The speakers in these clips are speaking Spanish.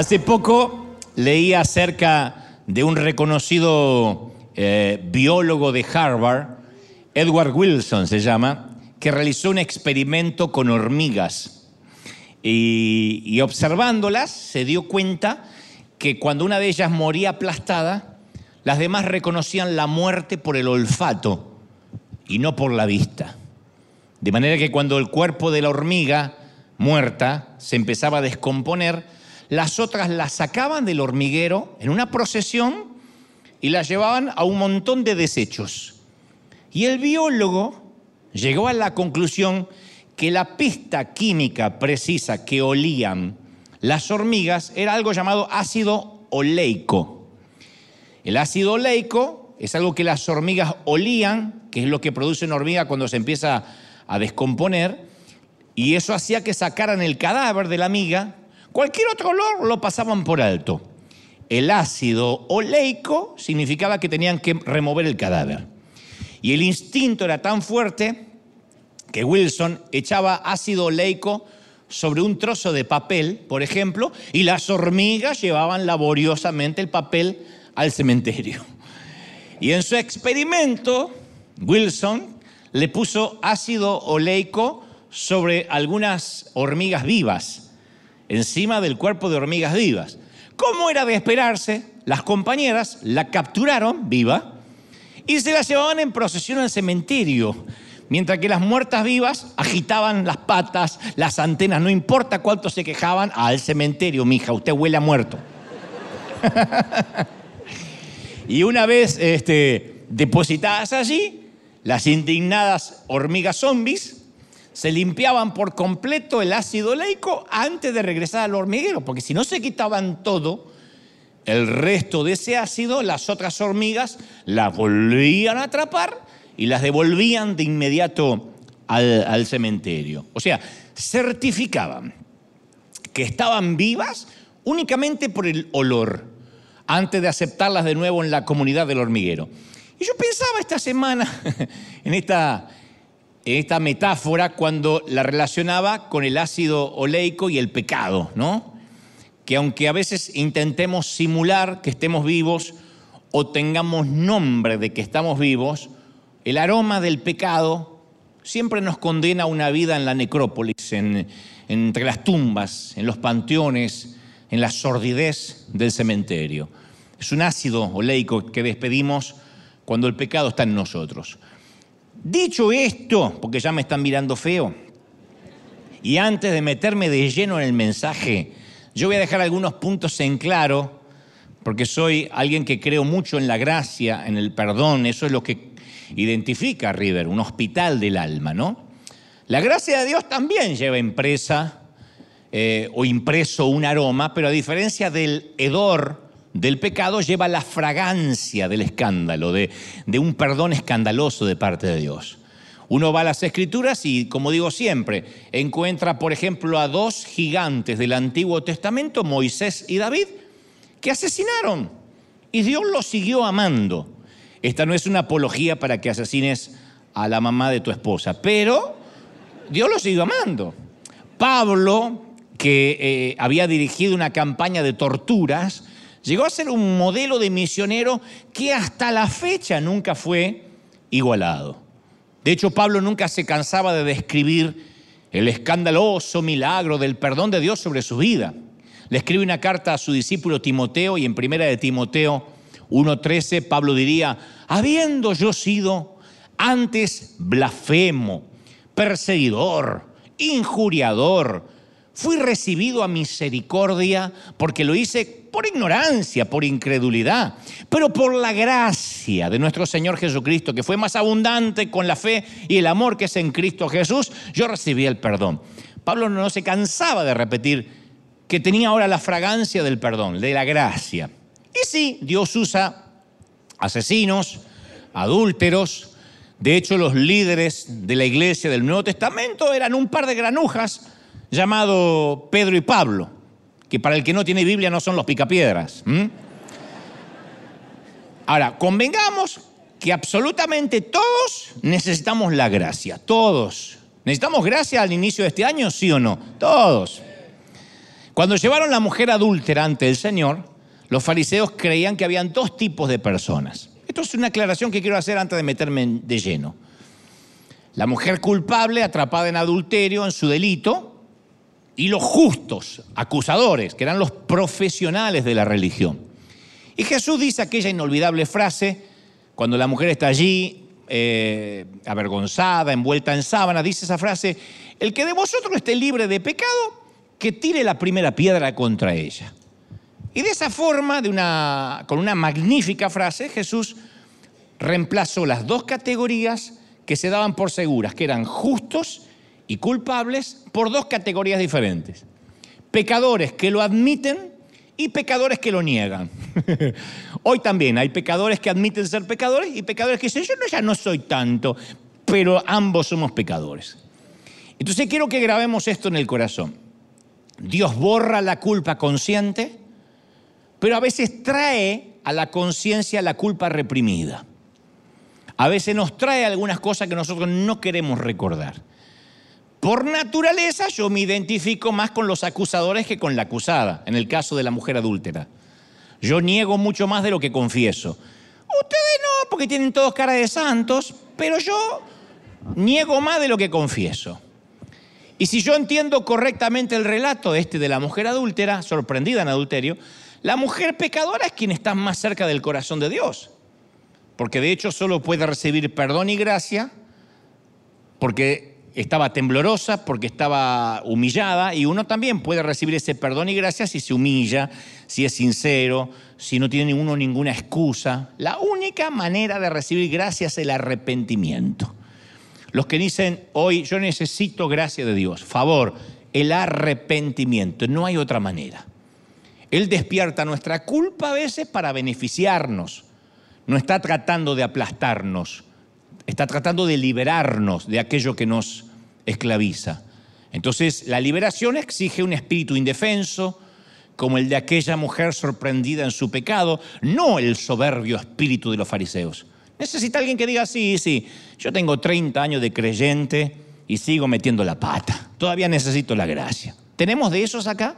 Hace poco leí acerca de un reconocido eh, biólogo de Harvard, Edward Wilson se llama, que realizó un experimento con hormigas. Y, y observándolas se dio cuenta que cuando una de ellas moría aplastada, las demás reconocían la muerte por el olfato y no por la vista. De manera que cuando el cuerpo de la hormiga muerta se empezaba a descomponer, las otras la sacaban del hormiguero en una procesión y la llevaban a un montón de desechos. Y el biólogo llegó a la conclusión que la pista química precisa que olían las hormigas era algo llamado ácido oleico. El ácido oleico es algo que las hormigas olían, que es lo que produce una hormiga cuando se empieza a descomponer, y eso hacía que sacaran el cadáver de la amiga. Cualquier otro olor lo pasaban por alto. El ácido oleico significaba que tenían que remover el cadáver. Y el instinto era tan fuerte que Wilson echaba ácido oleico sobre un trozo de papel, por ejemplo, y las hormigas llevaban laboriosamente el papel al cementerio. Y en su experimento, Wilson le puso ácido oleico sobre algunas hormigas vivas, encima del cuerpo de hormigas vivas. Como era de esperarse, las compañeras la capturaron viva y se la llevaban en procesión al cementerio, mientras que las muertas vivas agitaban las patas, las antenas, no importa cuánto se quejaban, al cementerio, mija, usted huele a muerto. y una vez este, depositadas allí, las indignadas hormigas zombies se limpiaban por completo el ácido leico antes de regresar al hormiguero, porque si no se quitaban todo, el resto de ese ácido, las otras hormigas las volvían a atrapar y las devolvían de inmediato al, al cementerio. O sea, certificaban que estaban vivas únicamente por el olor, antes de aceptarlas de nuevo en la comunidad del hormiguero. Y yo pensaba esta semana en esta esta metáfora cuando la relacionaba con el ácido oleico y el pecado, ¿no? Que aunque a veces intentemos simular que estemos vivos o tengamos nombre de que estamos vivos, el aroma del pecado siempre nos condena a una vida en la necrópolis, entre las tumbas, en los panteones, en la sordidez del cementerio. Es un ácido oleico que despedimos cuando el pecado está en nosotros. Dicho esto, porque ya me están mirando feo, y antes de meterme de lleno en el mensaje, yo voy a dejar algunos puntos en claro, porque soy alguien que creo mucho en la gracia, en el perdón, eso es lo que identifica a River, un hospital del alma, ¿no? La gracia de Dios también lleva impresa eh, o impreso un aroma, pero a diferencia del hedor, del pecado lleva la fragancia del escándalo, de, un perdón escandaloso de parte de Dios. Uno va a las escrituras y, como digo siempre, encuentra, por ejemplo, a dos gigantes del Antiguo Testamento, Moisés y David, que asesinaron y Dios los siguió amando. Esta no es una apología para que asesines a la mamá de tu esposa, pero Dios los siguió amando. Pablo, que eh, había dirigido una campaña de torturas, Llegó a ser un modelo de misionero que hasta la fecha nunca fue igualado. De hecho, Pablo nunca se cansaba de describir el escandaloso milagro del perdón de Dios sobre su vida. Le escribe una carta a su discípulo Timoteo y en primera de Timoteo 1.13 Pablo diría, habiendo yo sido antes blasfemo, perseguidor, injuriador, fui recibido a misericordia porque lo hice por ignorancia, por incredulidad, pero por la gracia de nuestro Señor Jesucristo, que fue más abundante con la fe y el amor que es en Cristo Jesús, yo recibí el perdón. Pablo no se cansaba de repetir que tenía ahora la fragancia del perdón, de la gracia. Y sí, Dios usa asesinos, adúlteros. De hecho, los líderes de la iglesia del Nuevo Testamento eran un par de granujas llamado Pedro y Pablo, que para el que no tiene Biblia no son los picapiedras. Ahora, convengamos que absolutamente todos necesitamos la gracia, todos. ¿Necesitamos gracia al inicio de este año, sí o no? Todos. Cuando llevaron la mujer adúltera ante el Señor, los fariseos creían que habían dos tipos de personas. Esto es una aclaración que quiero hacer antes de meterme de lleno. La mujer culpable atrapada en adulterio, en su delito, y los justos, acusadores, que eran los profesionales de la religión. Y Jesús dice aquella inolvidable frase, cuando la mujer está allí, eh, avergonzada, envuelta en sábana, dice esa frase, el que de vosotros esté libre de pecado, que tire la primera piedra contra ella. Y de esa forma, con una magnífica frase, Jesús reemplazó las dos categorías que se daban por seguras, que eran justos y culpables, por dos categorías diferentes. Pecadores que lo admiten y pecadores que lo niegan. Hoy también hay pecadores que admiten ser pecadores y pecadores que dicen, yo no, ya no soy tanto, pero ambos somos pecadores. Entonces quiero que grabemos esto en el corazón. Dios borra la culpa consciente, pero a veces trae a la conciencia la culpa reprimida. A veces nos trae algunas cosas que nosotros no queremos recordar. Por naturaleza yo me identifico más con los acusadores que con la acusada, en el caso de la mujer adúltera. Yo niego mucho más de lo que confieso. Ustedes no, porque tienen todos cara de santos, pero yo niego más de lo que confieso. Y si yo entiendo correctamente el relato este de la mujer adúltera, sorprendida en adulterio, la mujer pecadora es quien está más cerca del corazón de Dios. Porque de hecho solo puede recibir perdón y gracia porque estaba temblorosa, porque estaba humillada, y uno también puede recibir ese perdón y gracia si se humilla, si es sincero, si no tiene uno ninguna excusa. La única manera de recibir gracia es el arrepentimiento. Los que dicen hoy, yo necesito gracia de Dios, favor, el arrepentimiento, no hay otra manera. Él despierta nuestra culpa a veces para beneficiarnos. No está tratando de aplastarnos, está tratando de liberarnos de aquello que nos esclaviza. Entonces, la liberación exige un espíritu indefenso, como el de aquella mujer sorprendida en su pecado, no el soberbio espíritu de los fariseos. Necesita alguien que diga, sí, sí, yo tengo 30 años de creyente y sigo metiendo la pata. Todavía necesito la gracia. ¿Tenemos de esos acá?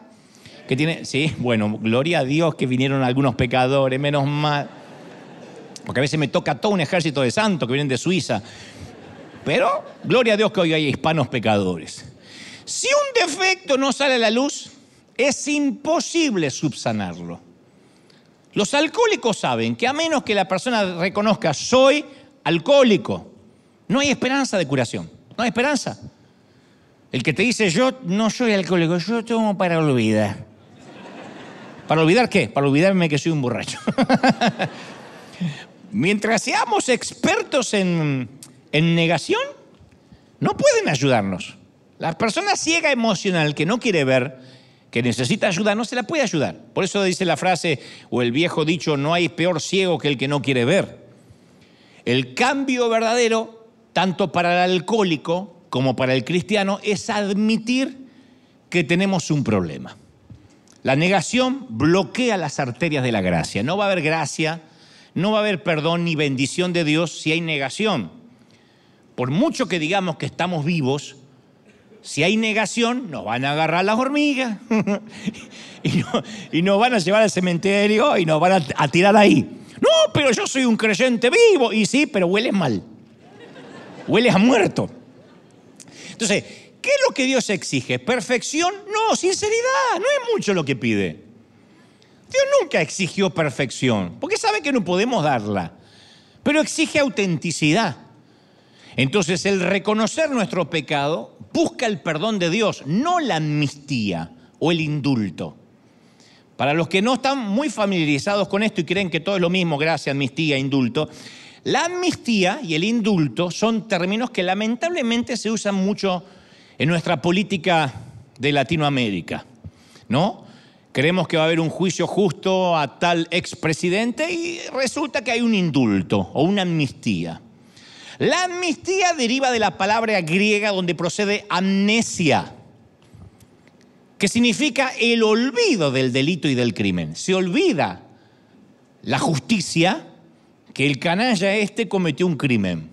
Que tiene, sí, bueno, gloria a Dios que vinieron algunos pecadores, menos mal. Porque a veces me toca todo un ejército de santos que vienen de Suiza. Pero gloria a Dios que hoy hay hispanos pecadores. Si un defecto no sale a la luz, es imposible subsanarlo. Los alcohólicos saben que a menos que la persona reconozca soy alcohólico, no hay esperanza de curación, no hay esperanza. El que te dice yo no soy alcohólico, yo tomo para olvidar. ¿Para olvidar qué? Para olvidarme que soy un borracho. Mientras seamos expertos en, en negación, no pueden ayudarnos. La persona ciega emocional que no quiere ver que necesita ayuda no se la puede ayudar. Por eso dice la frase o el viejo dicho, no hay peor ciego que el que no quiere ver. El cambio verdadero, tanto para el alcohólico como para el cristiano, es admitir que tenemos un problema. La negación bloquea las arterias de la gracia. No va a haber gracia, no va a haber perdón ni bendición de Dios si hay negación. Por mucho que digamos que estamos vivos, si hay negación, nos van a agarrar las hormigas y, nos van a llevar al cementerio y nos van a, tirar ahí. No, pero yo soy un creyente vivo. Y sí, pero hueles mal. Hueles a muerto. Entonces, ¿qué es lo que Dios exige? ¿Perfección? No, sinceridad. No es mucho lo que pide. Dios nunca exigió perfección, porque sabe que no podemos darla. Pero exige autenticidad. Entonces, el reconocer nuestro pecado busca el perdón de Dios, no la amnistía o el indulto. Para los que no están muy familiarizados con esto y creen que todo es lo mismo, gracia, amnistía, indulto, la amnistía y el indulto son términos que lamentablemente se usan mucho en nuestra política de Latinoamérica, ¿no? Creemos que va a haber un juicio justo a tal expresidente y resulta que hay un indulto o una amnistía. La amnistía deriva de la palabra griega donde procede amnesia, que significa el olvido del delito y del crimen. Se olvida la justicia que el canalla este cometió un crimen.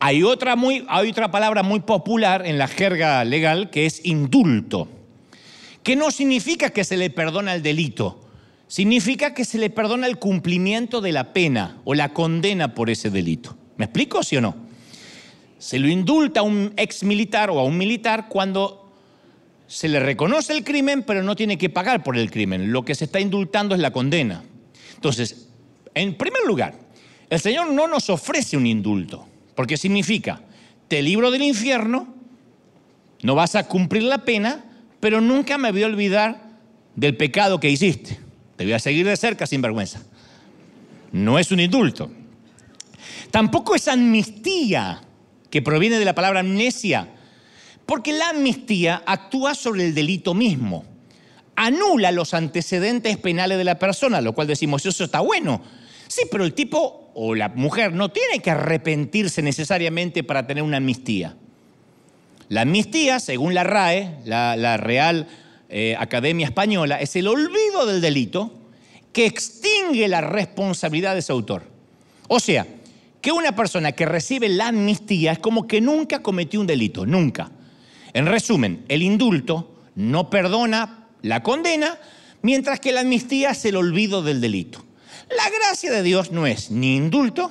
Hay otra, muy, hay otra palabra muy popular en la jerga legal que es indulto, que no significa que se le perdona el delito, significa que se le perdona el cumplimiento de la pena o la condena por ese delito. ¿Me explico, sí o no? Se lo indulta a un ex militar o a un militar cuando se le reconoce el crimen, pero no tiene que pagar por el crimen. Lo que se está indultando es la condena. Entonces, en primer lugar, el Señor no nos ofrece un indulto, porque significa, te libro del infierno, no vas a cumplir la pena, pero nunca me voy a olvidar del pecado que hiciste. Te voy a seguir de cerca sin vergüenza. No es un indulto. Tampoco es amnistía, que proviene de la palabra amnesia, porque la amnistía actúa sobre el delito mismo. Anula los antecedentes penales de la persona, lo cual decimos, eso está bueno. Sí, pero el tipo o la mujer no tiene que arrepentirse necesariamente para tener una amnistía. La amnistía, según la RAE, la, Real eh, Academia Española, es el olvido del delito que extingue la responsabilidad de su autor. O sea, que una persona que recibe la amnistía es como que nunca cometió un delito, nunca. En resumen, el indulto no perdona la condena, mientras que la amnistía es el olvido del delito. La gracia de Dios no es ni indulto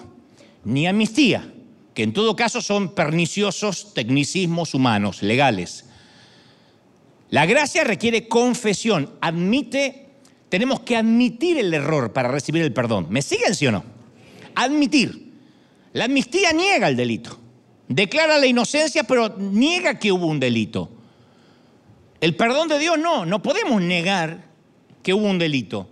ni amnistía, que en todo caso son perniciosos tecnicismos humanos, legales. La gracia requiere confesión, admite, tenemos que admitir el error para recibir el perdón. ¿Me siguen, sí o no? Admitir. La amnistía niega el delito. Declara la inocencia, pero niega que hubo un delito. El perdón de Dios no, no podemos negar que hubo un delito.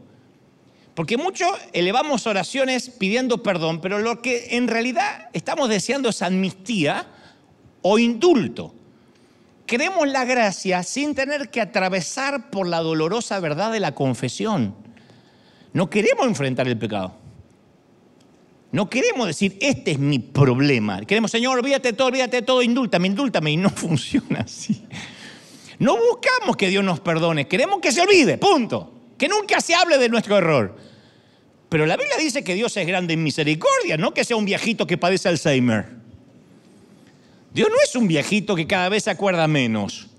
Porque muchos elevamos oraciones pidiendo perdón, pero lo que en realidad estamos deseando es amnistía o indulto. Queremos la gracia sin tener que atravesar por la dolorosa verdad de la confesión. No queremos enfrentar el pecado. No queremos decir, este es mi problema. Queremos, Señor, olvídate todo, olvídate todo, indúltame, indúltame. Y no funciona así. No buscamos que Dios nos perdone, queremos que se olvide, punto. Que nunca se hable de nuestro error. Pero la Biblia dice que Dios es grande en misericordia, no que sea un viejito que padece Alzheimer. Dios no es un viejito que cada vez se acuerda menos.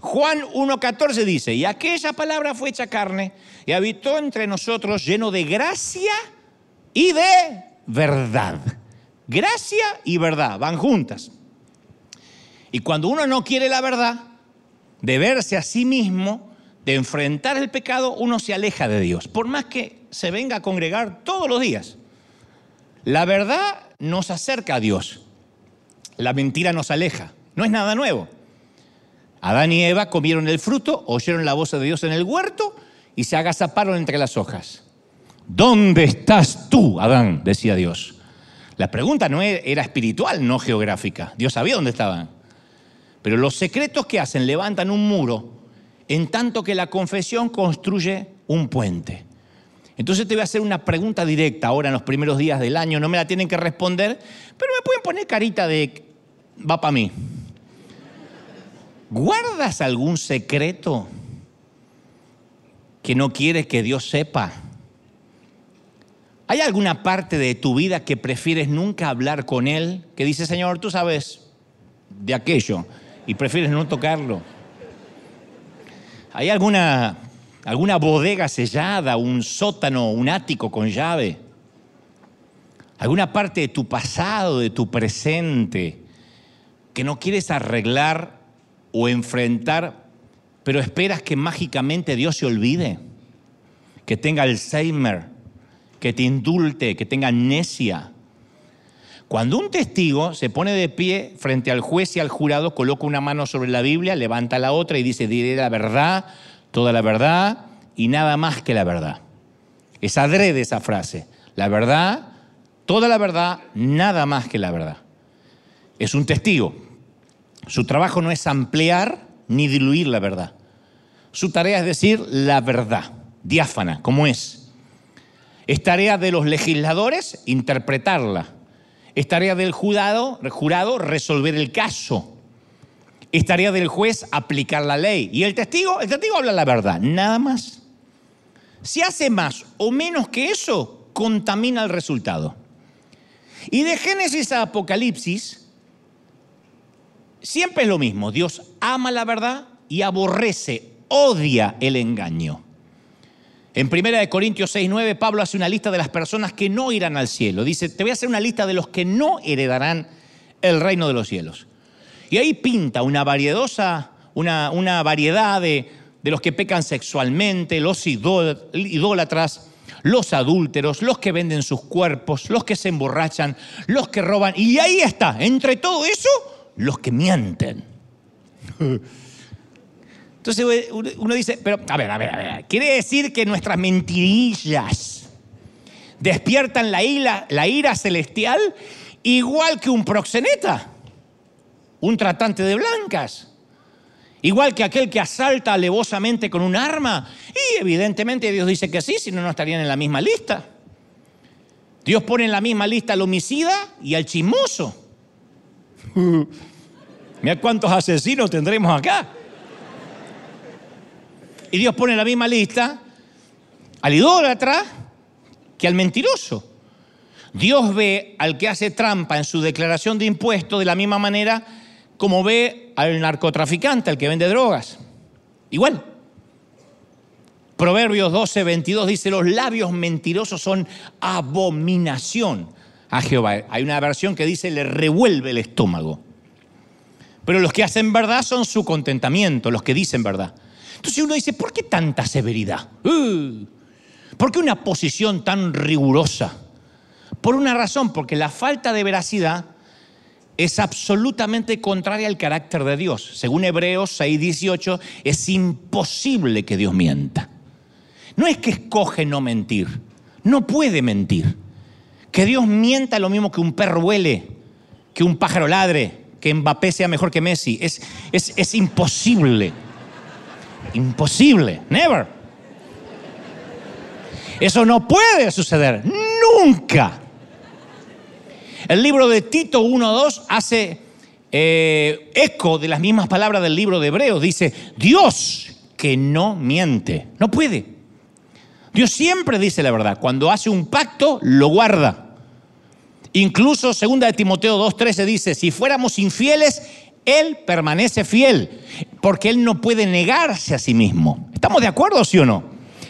Juan 1.14 dice, y aquella palabra fue hecha carne y habitó entre nosotros lleno de gracia y de verdad. Gracia y verdad van juntas. Y cuando uno no quiere la verdad, de verse a sí mismo, de enfrentar el pecado, uno se aleja de Dios, por más que se venga a congregar todos los días. La verdad nos acerca a Dios, la mentira nos aleja, no es nada nuevo. Adán y Eva comieron el fruto, oyeron la voz de Dios en el huerto y se agazaparon entre las hojas. ¿Dónde estás tú, Adán? decía Dios. La pregunta no e-, era espiritual, no geográfica. Dios sabía dónde estaban. Pero los secretos que hacen levantan un muro en tanto que la confesión construye un puente. Entonces te voy a hacer una pregunta directa ahora en los primeros días del año. No me la tienen que responder, pero me pueden poner carita de va para mí. ¿Guardas algún secreto que no quieres que Dios sepa? ¿Hay alguna parte de tu vida que prefieres nunca hablar con Él? Que dice, Señor, tú sabes de aquello y prefieres no tocarlo. ¿Hay alguna, alguna bodega sellada, un sótano, un ático con llave? ¿Alguna parte de tu pasado, de tu presente, que no quieres arreglar o enfrentar, pero esperas que mágicamente Dios se olvide? Que tenga Alzheimer que te indulte, que tenga necia. Cuando un testigo se pone de pie frente al juez y al jurado, coloca una mano sobre la Biblia, levanta la otra y dice, diré la verdad, toda la verdad y nada más que la verdad. Es adrede esa frase. La verdad, toda la verdad, nada más que la verdad. Es un testigo. Su trabajo no es ampliar ni diluir la verdad. Su tarea es decir la verdad, diáfana, como es. Es tarea de los legisladores interpretarla. Es tarea del jurado, jurado resolver el caso. Es tarea del juez aplicar la ley. Y el testigo, el testigo habla la verdad, nada más. Si hace más o menos que eso, contamina el resultado. Y de Génesis a Apocalipsis, siempre es lo mismo. Dios ama la verdad y aborrece odia el engaño. En 1 Corintios 6, 9, Pablo hace una lista de las personas que no irán al cielo. Dice, te voy a hacer una lista de los que no heredarán el reino de los cielos. Y ahí pinta una, una, una variedad de, de los que pecan sexualmente, los idólatras, los adúlteros, los que venden sus cuerpos, los que se emborrachan, los que roban. Y ahí está, entre todo eso, los que mienten. Entonces uno dice, pero a ver, a ver, a ver, quiere decir que nuestras mentirillas despiertan la ira, la ira celestial igual que un proxeneta, un tratante de blancas, igual que aquel que asalta alevosamente con un arma. Y evidentemente Dios dice que sí, si no, no estarían en la misma lista. Dios pone en la misma lista al homicida y al chismoso. Mira cuántos asesinos tendremos acá. Y Dios pone la misma lista al idólatra que al mentiroso. Dios ve al que hace trampa en su declaración de impuestos de la misma manera como ve al narcotraficante, al que vende drogas. Igual. Proverbios 12, 22 dice, los labios mentirosos son abominación a Jehová. Hay una versión que dice, le revuelve el estómago. Pero los que hacen verdad son su contentamiento, los que dicen verdad. Entonces uno dice, ¿por qué tanta severidad? Uh, ¿Por qué una posición tan rigurosa? Por una razón, porque la falta de veracidad es absolutamente contraria al carácter de Dios. Según Hebreos 6:18, es imposible que Dios mienta. No es que escoge no mentir, no puede mentir. Que Dios mienta lo mismo que un perro huele, que un pájaro ladre, que Mbappé sea mejor que Messi. Es, es, es imposible. Imposible, never. Eso no puede suceder, nunca. El libro de Tito 1.2 hace eh, eco de las mismas palabras del libro de Hebreos. Dice, Dios que no miente, no puede. Dios siempre dice la verdad. Cuando hace un pacto, lo guarda. Incluso 2 de Timoteo 2.13 dice, si fuéramos infieles, él permanece fiel, porque Él no puede negarse a sí mismo. ¿Estamos de acuerdo, sí o no?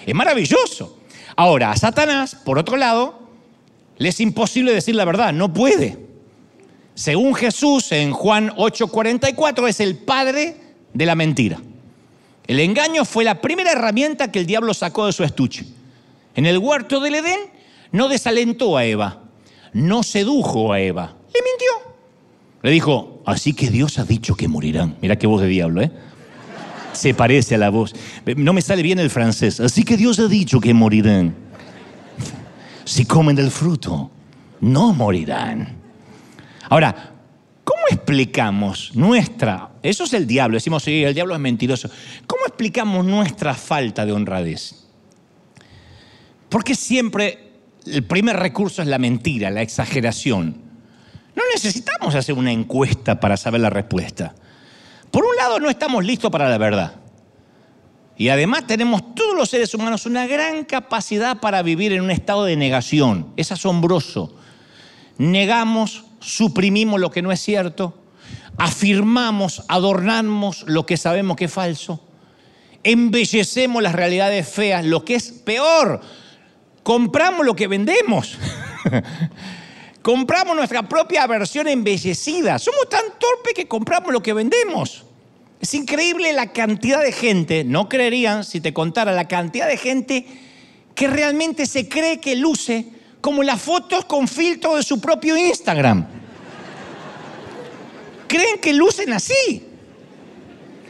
Es maravilloso. Ahora, a Satanás, por otro lado, le es imposible decir la verdad, no puede. Según Jesús en Juan 8:44, es el padre de la mentira. El engaño fue la primera herramienta que el diablo sacó de su estuche. En el huerto del Edén no desalentó a Eva, no sedujo a Eva, le mintió. Le dijo, así que Dios ha dicho que morirán. Mira qué voz de diablo, ¿eh? Se parece a la voz. No me sale bien el francés. Así que Dios ha dicho que morirán. Si comen del fruto, no morirán. Ahora, ¿cómo explicamos nuestra... Eso es el diablo, decimos, sí, el diablo es mentiroso. ¿Cómo explicamos nuestra falta de honradez? Porque siempre el primer recurso es la mentira, la exageración. No necesitamos hacer una encuesta para saber la respuesta. Por un lado, no estamos listos para la verdad. Y además tenemos todos los seres humanos una gran capacidad para vivir en un estado de negación. Es asombroso. Negamos, suprimimos lo que no es cierto, afirmamos, adornamos lo que sabemos que es falso, embellecemos las realidades feas, lo que es peor, compramos lo que vendemos. Compramos nuestra propia versión embellecida. Somos tan torpes que compramos lo que vendemos. Es increíble la cantidad de gente, no creerían si te contara la cantidad de gente que realmente se cree que luce como las fotos con filtro de su propio Instagram. Creen que lucen así.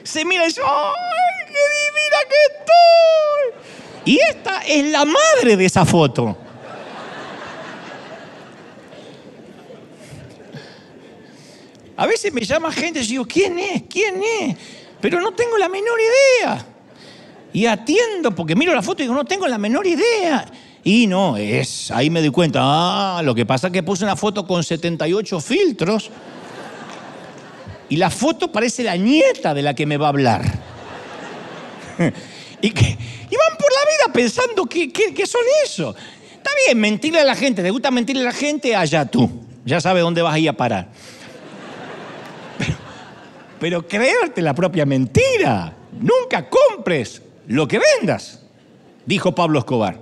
Se mira y dice, ¡ay, qué divina que estoy! Y esta es la madre de esa foto. A veces me llama gente y digo, ¿quién es? ¿Quién es? Pero no tengo la menor idea. Y atiendo porque miro la foto y digo, no tengo la menor idea. Y no, es, ahí me doy cuenta, ah, lo que pasa es que puse una foto con 78 filtros y la foto parece la nieta de la que me va a hablar. y, que, van por la vida pensando que, que, son eso. Está bien, mentirle a la gente, ¿te gusta mentirle a la gente? Allá tú, ya sabes dónde vas a ir a parar. Pero creerte la propia mentira. Nunca compres lo que vendas, dijo Pablo Escobar.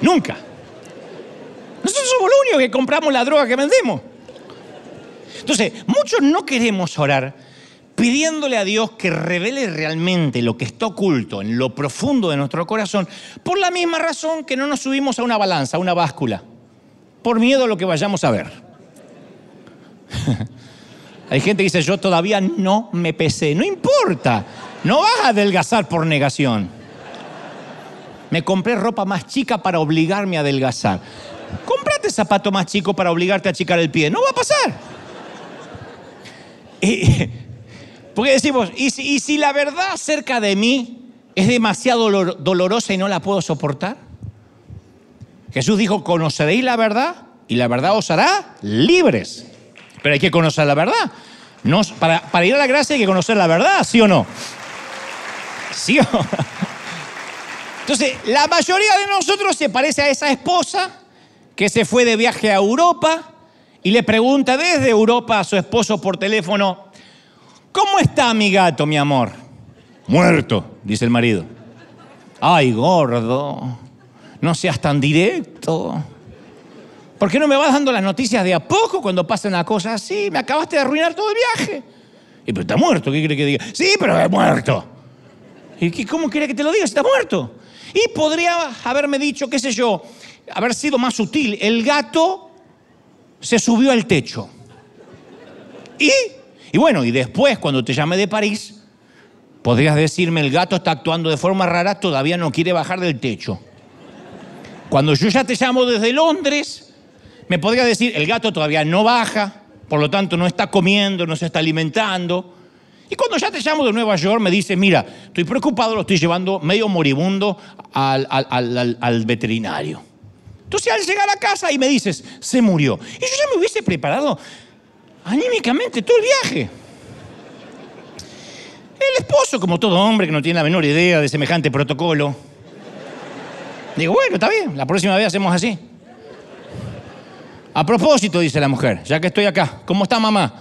Nunca. Nosotros somos los únicos que compramos la droga que vendemos. Entonces, muchos no queremos orar pidiéndole a Dios que revele realmente lo que está oculto en lo profundo de nuestro corazón, por la misma razón que no nos subimos a una balanza, a una báscula, por miedo a lo que vayamos a ver. Hay gente que dice, yo todavía no me pesé, no importa, no vas a adelgazar por negación. Me compré ropa más chica para obligarme a adelgazar. Comprate zapato más chico para obligarte a achicar el pie, no va a pasar. Y, porque decimos, ¿y si, la verdad cerca de mí es demasiado dolorosa y no la puedo soportar? Jesús dijo, conoceréis la verdad y la verdad os hará libres. Pero hay que conocer la verdad. No, para, para, ir a la gracia hay que conocer la verdad, ¿sí o no? ¿Sí o no? Entonces, la mayoría de nosotros se parece a esa esposa que se fue de viaje a Europa y le pregunta desde Europa a su esposo por teléfono, ¿Cómo está mi gato, mi amor? Muerto, dice el marido. Ay, gordo, no seas tan directo. ¿Por qué no me vas dando las noticias de a poco cuando pasa una cosa así? Me acabaste de arruinar todo el viaje. Y pero está muerto, ¿qué quiere que diga? Sí, pero es muerto. ¿Y cómo quiere que te lo diga está muerto? Y podría haberme dicho, qué sé yo, haber sido más sutil. El gato se subió al techo. Y y bueno, y después, cuando te llame de París, podrías decirme, el gato está actuando de forma rara, todavía no quiere bajar del techo. Cuando yo ya te llamo desde Londres, me podrías decir, el gato todavía no baja, por lo tanto no está comiendo, no se está alimentando. Y cuando ya te llamo de Nueva York, me dices, mira, estoy preocupado, lo estoy llevando medio moribundo al, al veterinario. Entonces al llegar a casa y me dices, se murió. Y yo ya me hubiese preparado anímicamente todo el viaje. El esposo, como todo hombre que no tiene la menor idea de semejante protocolo, digo, bueno, está bien, la próxima vez hacemos así. A propósito, dice la mujer, ya que estoy acá, ¿cómo está mamá?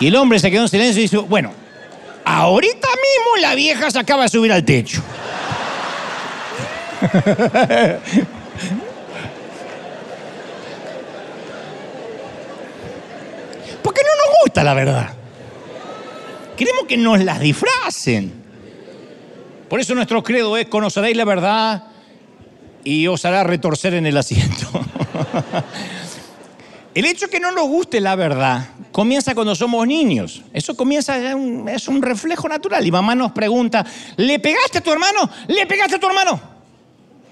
Y el hombre se quedó en silencio y dijo, bueno, ahorita mismo la vieja se acaba de subir al techo. gusta la verdad. Queremos que nos las disfracen. Por eso nuestro credo es conoceréis la verdad y os hará retorcer en el asiento. el hecho que no nos guste la verdad comienza cuando somos niños. Eso comienza, es un reflejo natural. Y mamá nos pregunta, ¿le pegaste a tu hermano? ¿Le pegaste a tu hermano?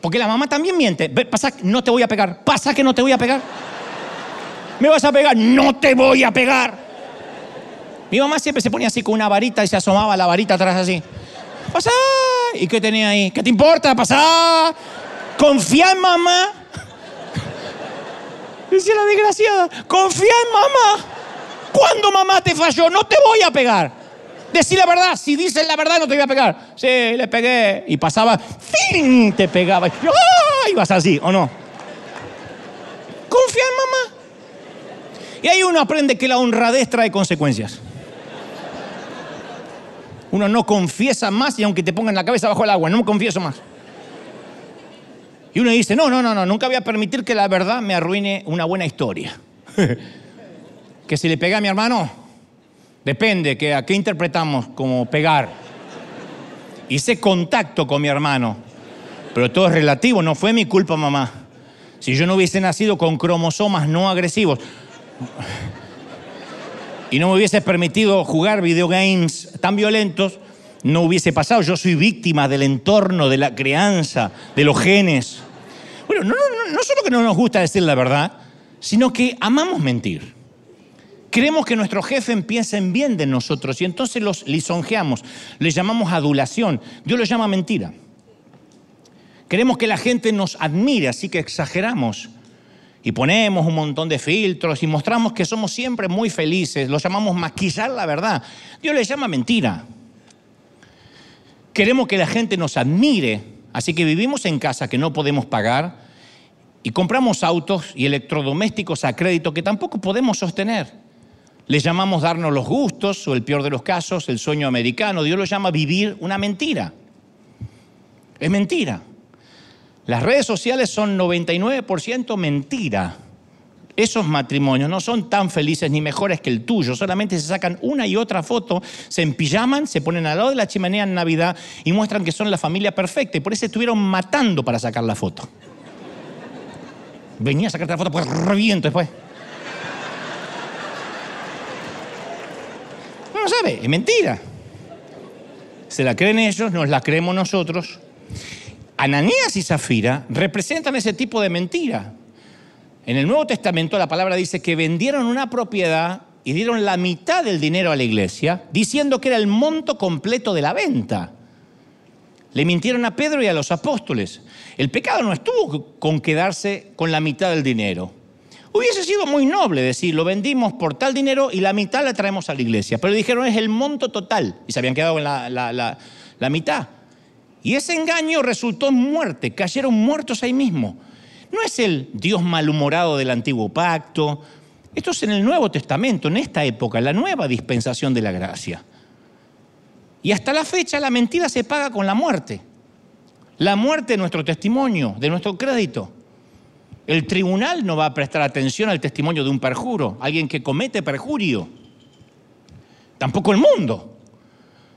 Porque la mamá también miente. Pasa, no te voy a pegar. Pasa que no te voy a pegar. ¿Me vas a pegar? No te voy a pegar. Mi mamá siempre se ponía así con una varita y se asomaba la varita atrás así. Pasá. ¿Y qué tenía ahí? ¿Qué te importa? Pasá. Confía en mamá. Decía la desgraciada. Confía en mamá. ¿Cuándo mamá te falló? No te voy a pegar. Decí la verdad. Si dices la verdad, no te voy a pegar. Sí, le pegué. Y pasaba. ¡Fin! Te pegaba. ¡Ay! Ibas así, ¿o no? Confía en mamá. Y ahí uno aprende que la honradez trae consecuencias. Uno no confiesa más y aunque te pongan la cabeza bajo el agua, no confieso más. Y uno dice, no, no, no, no, nunca voy a permitir que la verdad me arruine una buena historia. que si le pegué a mi hermano, depende, que a qué interpretamos como pegar. Hice contacto con mi hermano, pero todo es relativo, no fue mi culpa, mamá. Si yo no hubiese nacido con cromosomas no agresivos, y no me hubiese permitido jugar videogames tan violentos, no hubiese pasado. Yo soy víctima del entorno, de la crianza, de los genes. Bueno, no, no, no solo que no nos gusta decir la verdad, sino que amamos mentir. Queremos que nuestro jefe piensen bien de nosotros y entonces los lisonjeamos, le llamamos adulación. Dios lo llama mentira. Queremos que la gente nos admire, así que exageramos y ponemos un montón de filtros y mostramos que somos siempre muy felices, lo llamamos maquillar la verdad. Dios le llama mentira. Queremos que la gente nos admire, así que vivimos en casa que no podemos pagar y compramos autos y electrodomésticos a crédito que tampoco podemos sostener. Les llamamos darnos los gustos o el peor de los casos, el sueño americano. Dios lo llama vivir una mentira. Es mentira. Las redes sociales son 99% mentira. Esos matrimonios no son tan felices ni mejores que el tuyo, solamente se sacan una y otra foto, se empijaman, se ponen al lado de la chimenea en Navidad y muestran que son la familia perfecta y por eso estuvieron matando para sacar la foto. Venía a sacarte la foto, pues reviento después. No sabe, es mentira. Se la creen ellos, nos la creemos nosotros. Ananías y Zafira representan ese tipo de mentira. En el Nuevo Testamento la palabra dice que vendieron una propiedad y dieron la mitad del dinero a la iglesia, diciendo que era el monto completo de la venta. Le mintieron a Pedro y a los apóstoles. El pecado no estuvo con quedarse con la mitad del dinero. Hubiese sido muy noble decir, lo vendimos por tal dinero y la mitad la traemos a la iglesia. Pero dijeron, es el monto total. Y se habían quedado en la, la mitad. Y ese engaño resultó en muerte. Cayeron muertos ahí mismo. No es el Dios malhumorado del antiguo pacto. Esto es en el Nuevo Testamento, en esta época, la nueva dispensación de la gracia. Y hasta la fecha la mentira se paga con la muerte. La muerte de nuestro testimonio, de nuestro crédito. El tribunal no va a prestar atención al testimonio de un perjuro, alguien que comete perjurio. Tampoco el mundo.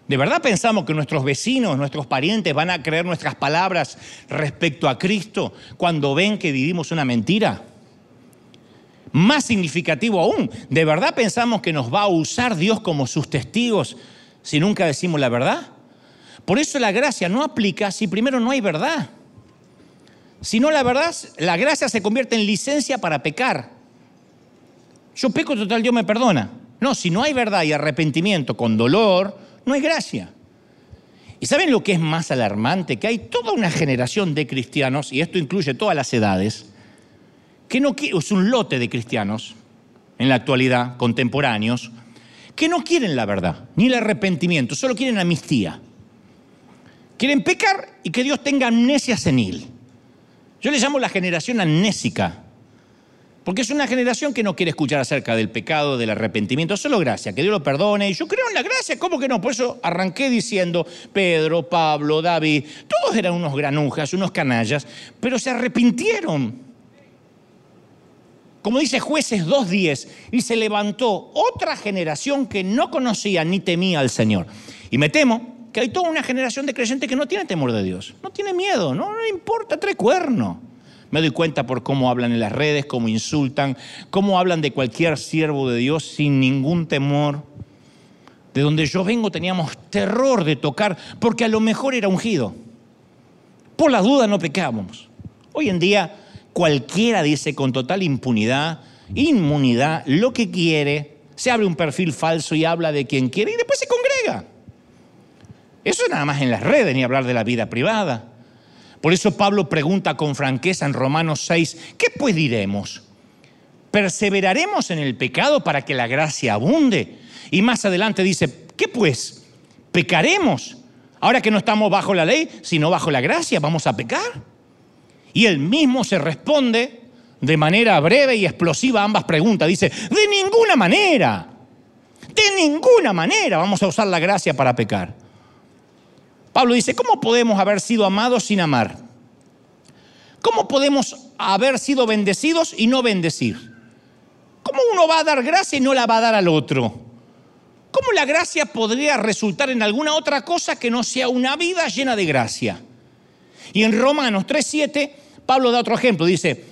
¿De verdad pensamos que nuestros vecinos, nuestros parientes van a creer nuestras palabras respecto a Cristo cuando ven que vivimos una mentira? Más significativo aún, ¿de verdad pensamos que nos va a usar Dios como sus testigos si nunca decimos la verdad? Por eso la gracia no aplica si primero no hay verdad. Si no la verdad, la gracia se convierte en licencia para pecar. Yo peco total, Dios me perdona. No, si no hay verdad y arrepentimiento con dolor, no hay gracia. ¿Y saben lo que es más alarmante? Que hay toda una generación de cristianos, y esto incluye todas las edades, que no es un lote de cristianos en la actualidad, contemporáneos, que no quieren la verdad, ni el arrepentimiento, solo quieren amnistía. Quieren pecar y que Dios tenga amnesia senil. Yo le llamo la generación amnésica. Porque es una generación que no quiere escuchar acerca del pecado, del arrepentimiento, solo gracia, que Dios lo perdone. Y yo creo en la gracia, ¿cómo que no? Por eso arranqué diciendo, Pedro, Pablo, David, todos eran unos granujas, unos canallas, pero se arrepintieron. Como dice jueces 2.10, y se levantó otra generación que no conocía ni temía al Señor. Y me temo que hay toda una generación de creyentes que no tiene temor de Dios, no tiene miedo, no, le importa tres cuernos. Me doy cuenta por cómo hablan en las redes, cómo insultan, cómo hablan de cualquier siervo de Dios sin ningún temor. De donde yo vengo teníamos terror de tocar, porque a lo mejor era ungido. Por las dudas no pecábamos. Hoy en día cualquiera dice con total impunidad, inmunidad, lo que quiere, se abre un perfil falso y habla de quien quiere y después se congrega. Eso nada más en las redes, ni hablar de la vida privada. Por eso Pablo pregunta con franqueza en Romanos 6, ¿qué pues diremos? ¿Perseveraremos en el pecado para que la gracia abunde? Y más adelante dice, ¿qué pues? ¿Pecaremos? Ahora que no estamos bajo la ley, sino bajo la gracia, ¿vamos a pecar? Y él mismo se responde de manera breve y explosiva a ambas preguntas. Dice, de ninguna manera, de ninguna manera vamos a usar la gracia para pecar. Pablo dice, ¿cómo podemos haber sido amados sin amar? ¿Cómo podemos haber sido bendecidos y no bendecir? ¿Cómo uno va a dar gracia y no la va a dar al otro? ¿Cómo la gracia podría resultar en alguna otra cosa que no sea una vida llena de gracia? Y en Romanos 3.7, Pablo da otro ejemplo. Dice,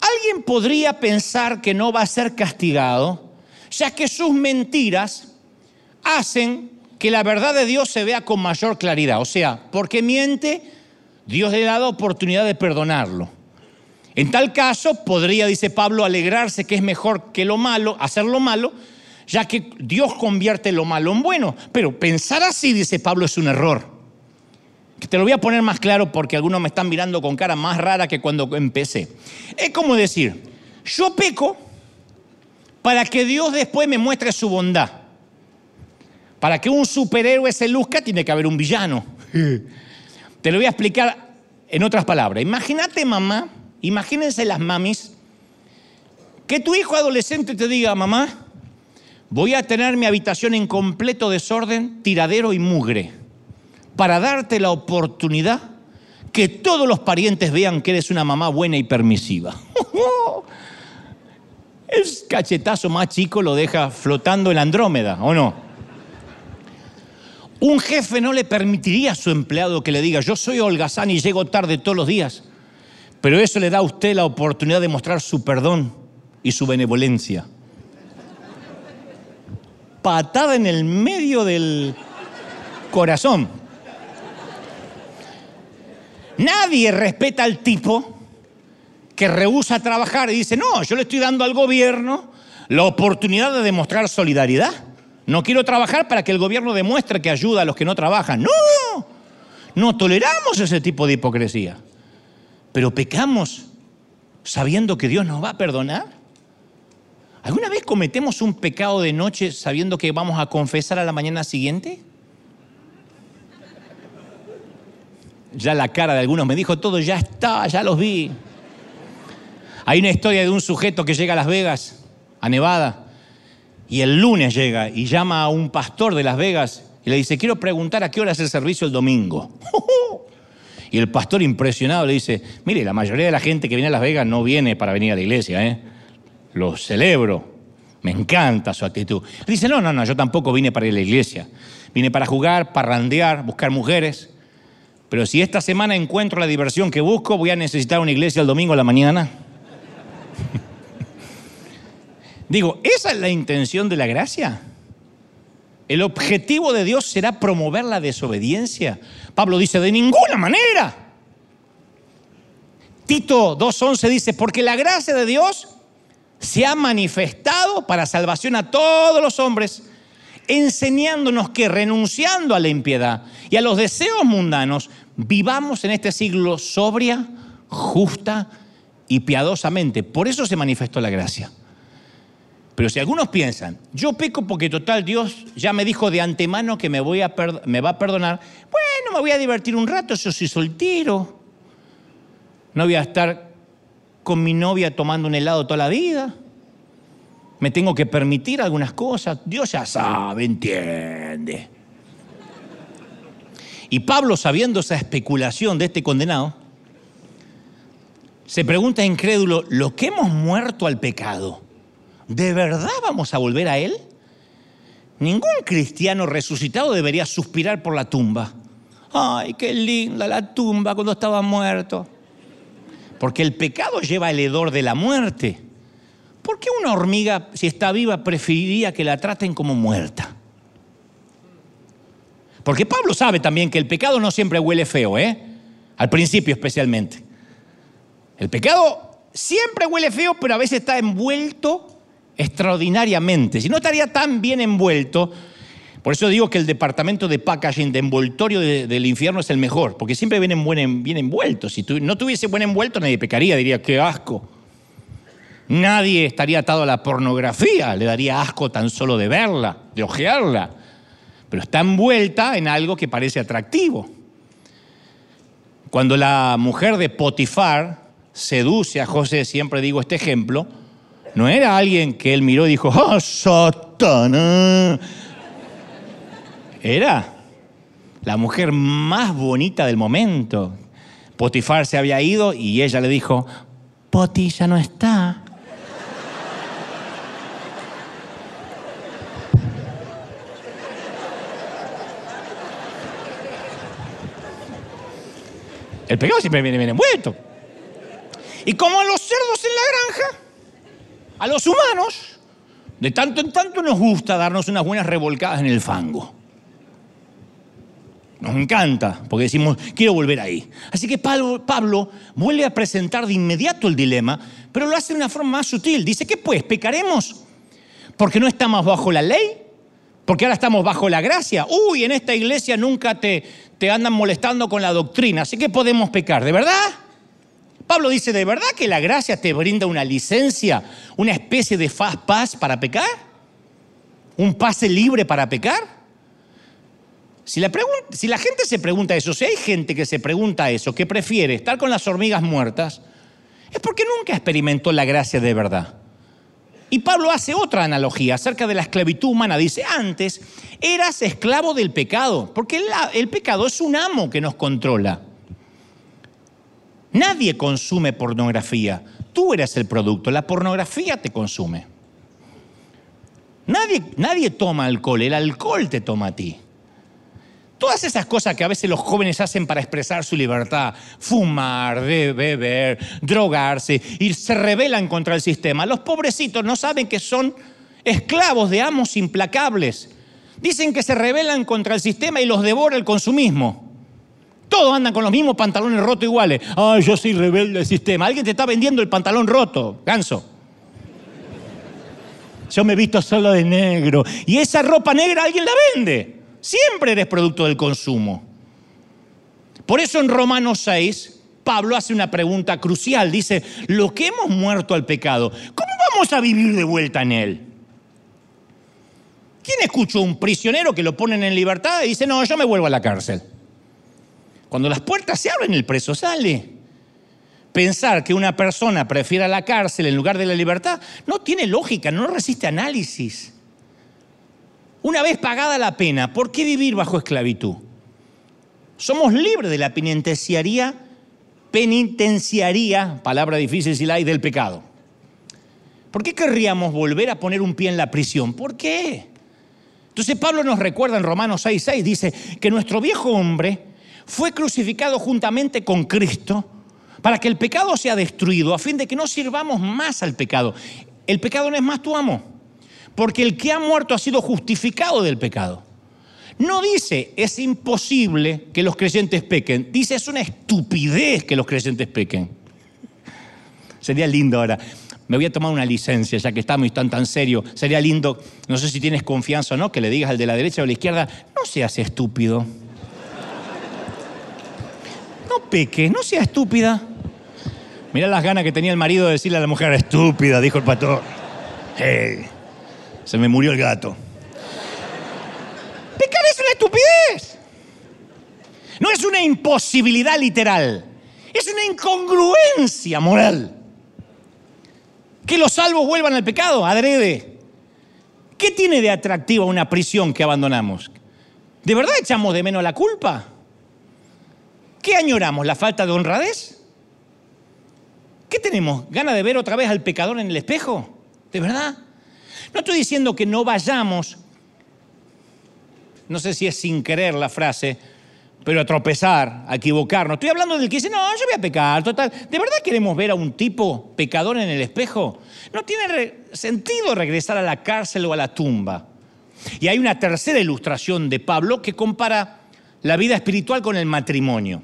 alguien podría pensar que no va a ser castigado, ya que sus mentiras hacen que la verdad de Dios se vea con mayor claridad. O sea, porque miente, Dios le ha dado oportunidad de perdonarlo. En tal caso, podría, dice Pablo, alegrarse que es mejor que lo malo, hacer lo malo, ya que Dios convierte lo malo en bueno. Pero pensar así, dice Pablo, es un error. Te lo voy a poner más claro porque algunos me están mirando con cara más rara que cuando empecé. Es como decir, yo peco para que Dios después me muestre su bondad. Para que un superhéroe se luzca tiene que haber un villano. Te lo voy a explicar en otras palabras. Imagínate mamá Imagínense las mamis. Que tu hijo adolescente te diga, mamá, voy a tener mi habitación en completo desorden, tiradero y mugre, para darte la oportunidad que todos los parientes vean que eres una mamá buena y permisiva. El cachetazo más chico lo deja flotando en Andrómeda, ¿o no? Un jefe no le permitiría a su empleado que le diga, yo soy holgazán y llego tarde todos los días, pero eso le da a usted la oportunidad de mostrar su perdón y su benevolencia. Patada en el medio del corazón. Nadie respeta al tipo que rehúsa trabajar y dice, no, yo le estoy dando al gobierno la oportunidad de demostrar solidaridad. No quiero trabajar para que el gobierno demuestre que ayuda a los que no trabajan. No, no toleramos ese tipo de hipocresía. Pero pecamos sabiendo que Dios nos va a perdonar. ¿Alguna vez cometemos un pecado de noche sabiendo que vamos a confesar a la mañana siguiente? Ya la cara de algunos me dijo todo, ya está, ya los vi. Hay una historia de un sujeto que llega a Las Vegas, a Nevada, y el lunes llega y llama a un pastor de Las Vegas y le dice, quiero preguntar a qué hora es el servicio el domingo. Y el pastor impresionado le dice, mire, la mayoría de la gente que viene a Las Vegas no viene para venir a la iglesia, ¿eh? Lo celebro, me encanta su actitud. Le dice, no, no, no, yo tampoco vine para ir a la iglesia. Vine para jugar, parrandear, buscar mujeres. Pero si esta semana encuentro la diversión que busco, voy a necesitar una iglesia el domingo a la mañana. Digo, ¿esa es la intención de la gracia? El objetivo de Dios será promover la desobediencia. Pablo dice, de ninguna manera. Tito 2.11 dice, porque la gracia de Dios se ha manifestado para salvación a todos los hombres, enseñándonos que renunciando a la impiedad y a los deseos mundanos, vivamos en este siglo sobria, justa y piadosamente. Por eso se manifestó la gracia. Pero si algunos piensan, yo peco porque total Dios ya me dijo de antemano que me, voy a va a perdonar, bueno, me voy a divertir un rato, yo soy soltero. No voy a estar con mi novia tomando un helado toda la vida. Me tengo que permitir algunas cosas. Dios ya sabe, entiende. Y Pablo, sabiendo esa especulación de este condenado, se pregunta incrédulo, ¿lo que hemos muerto al pecado? ¿De verdad vamos a volver a Él? Ningún cristiano resucitado debería suspirar por la tumba. Ay, qué linda la tumba cuando estaba muerto. Porque el pecado lleva el hedor de la muerte. ¿Por qué una hormiga, si está viva, preferiría que la traten como muerta? Porque Pablo sabe también que el pecado no siempre huele feo, ¿eh? Al principio especialmente. El pecado siempre huele feo, pero a veces está envuelto extraordinariamente. Si no estaría tan bien envuelto, por eso digo que el departamento de packaging, de envoltorio del infierno es el mejor, porque siempre vienen bien envueltos. Si no tuviese buen envuelto, nadie pecaría, diría, qué asco. Nadie estaría atado a la pornografía, le daría asco tan solo de verla, de ojearla. Pero está envuelta en algo que parece atractivo. Cuando la mujer de Potifar seduce a José, siempre digo este ejemplo, no era alguien que él miró y dijo, ¡oh, Satanás! Era la mujer más bonita del momento. Potifar se había ido y ella le dijo, Poti ya no está. El pecado siempre viene bien envuelto. Y como los cerdos en la granja, a los humanos, de tanto en tanto nos gusta darnos unas buenas revolcadas en el fango. Nos encanta, porque decimos, quiero volver ahí. Así que Pablo, vuelve a presentar de inmediato el dilema, pero lo hace de una forma más sutil. Dice, ¿qué pues? ¿Pecaremos? ¿Porque no estamos bajo la ley? ¿Porque ahora estamos bajo la gracia? Uy, en esta iglesia nunca te, te andan molestando con la doctrina, así que podemos pecar, ¿de verdad? Pablo dice, ¿de verdad que la gracia te brinda una licencia, una especie de fast pass para pecar? ¿Un pase libre para pecar? Si la, si la gente se pregunta eso, si hay gente que se pregunta eso, que prefiere estar con las hormigas muertas es porque nunca experimentó la gracia de verdad. Y Pablo hace otra analogía acerca de la esclavitud humana. Dice, antes eras esclavo del pecado, porque el, pecado es un amo que nos controla. Nadie consume pornografía. Tú eres el producto, la pornografía te consume. Nadie, nadie toma alcohol, el alcohol te toma a ti. Todas esas cosas que a veces los jóvenes hacen para expresar su libertad, fumar, beber, drogarse, y se rebelan contra el sistema. Los pobrecitos no saben que son esclavos de amos implacables. Dicen que se rebelan contra el sistema y los devora el consumismo. Todos andan con los mismos pantalones rotos iguales. Ay, yo soy rebelde del sistema. Alguien te está vendiendo el pantalón roto, ganso. Yo me he visto solo de negro. Y esa ropa negra alguien la vende. Siempre eres producto del consumo. Por eso en Romanos 6, Pablo hace una pregunta crucial. Dice, lo que hemos muerto al pecado, ¿cómo vamos a vivir de vuelta en él? ¿Quién escucha a un prisionero que lo ponen en libertad y dice, no, yo me vuelvo a la cárcel? Cuando las puertas se abren, el preso sale. Pensar que una persona prefiera la cárcel en lugar de la libertad no tiene lógica, no resiste análisis. Una vez pagada la pena, ¿por qué vivir bajo esclavitud? Somos libres de la penitenciaría, penitenciaría, palabra difícil si la hay, del pecado. ¿Por qué querríamos volver a poner un pie en la prisión? ¿Por qué? Entonces Pablo nos recuerda en Romanos 6:6, dice que nuestro viejo hombre fue crucificado juntamente con Cristo para que el pecado sea destruido, a fin de que no sirvamos más al pecado. El pecado no es más tu amo porque el que ha muerto ha sido justificado del pecado. No dice es imposible que los creyentes pequen, dice es una estupidez que los creyentes pequen. Sería lindo ahora. Me voy a tomar una licencia, ya que estamos tan tan serio. Sería lindo, no sé si tienes confianza o no, que le digas al de la derecha o la izquierda, no seas estúpido. No peque, no seas estúpida. Mirá las ganas que tenía el marido de decirle a la mujer, estúpida, dijo el pastor. Hey. Se me murió el gato. Pecar es una estupidez. No es una imposibilidad literal. Es una incongruencia moral. Que los salvos vuelvan al pecado, adrede. ¿Qué tiene de atractivo una prisión que abandonamos? ¿De verdad echamos de menos la culpa? ¿Qué añoramos? ¿La falta de honradez? ¿Qué tenemos? ¿Gana de ver otra vez al pecador en el espejo? ¿De verdad? No estoy diciendo que no vayamos, no sé si es sin querer la frase, pero a tropezar, a equivocarnos. Estoy hablando del que dice, no, yo voy a pecar, total. ¿De verdad queremos ver a un tipo pecador en el espejo? No tiene sentido regresar a la cárcel o a la tumba. Y hay una tercera ilustración de Pablo que compara la vida espiritual con el matrimonio.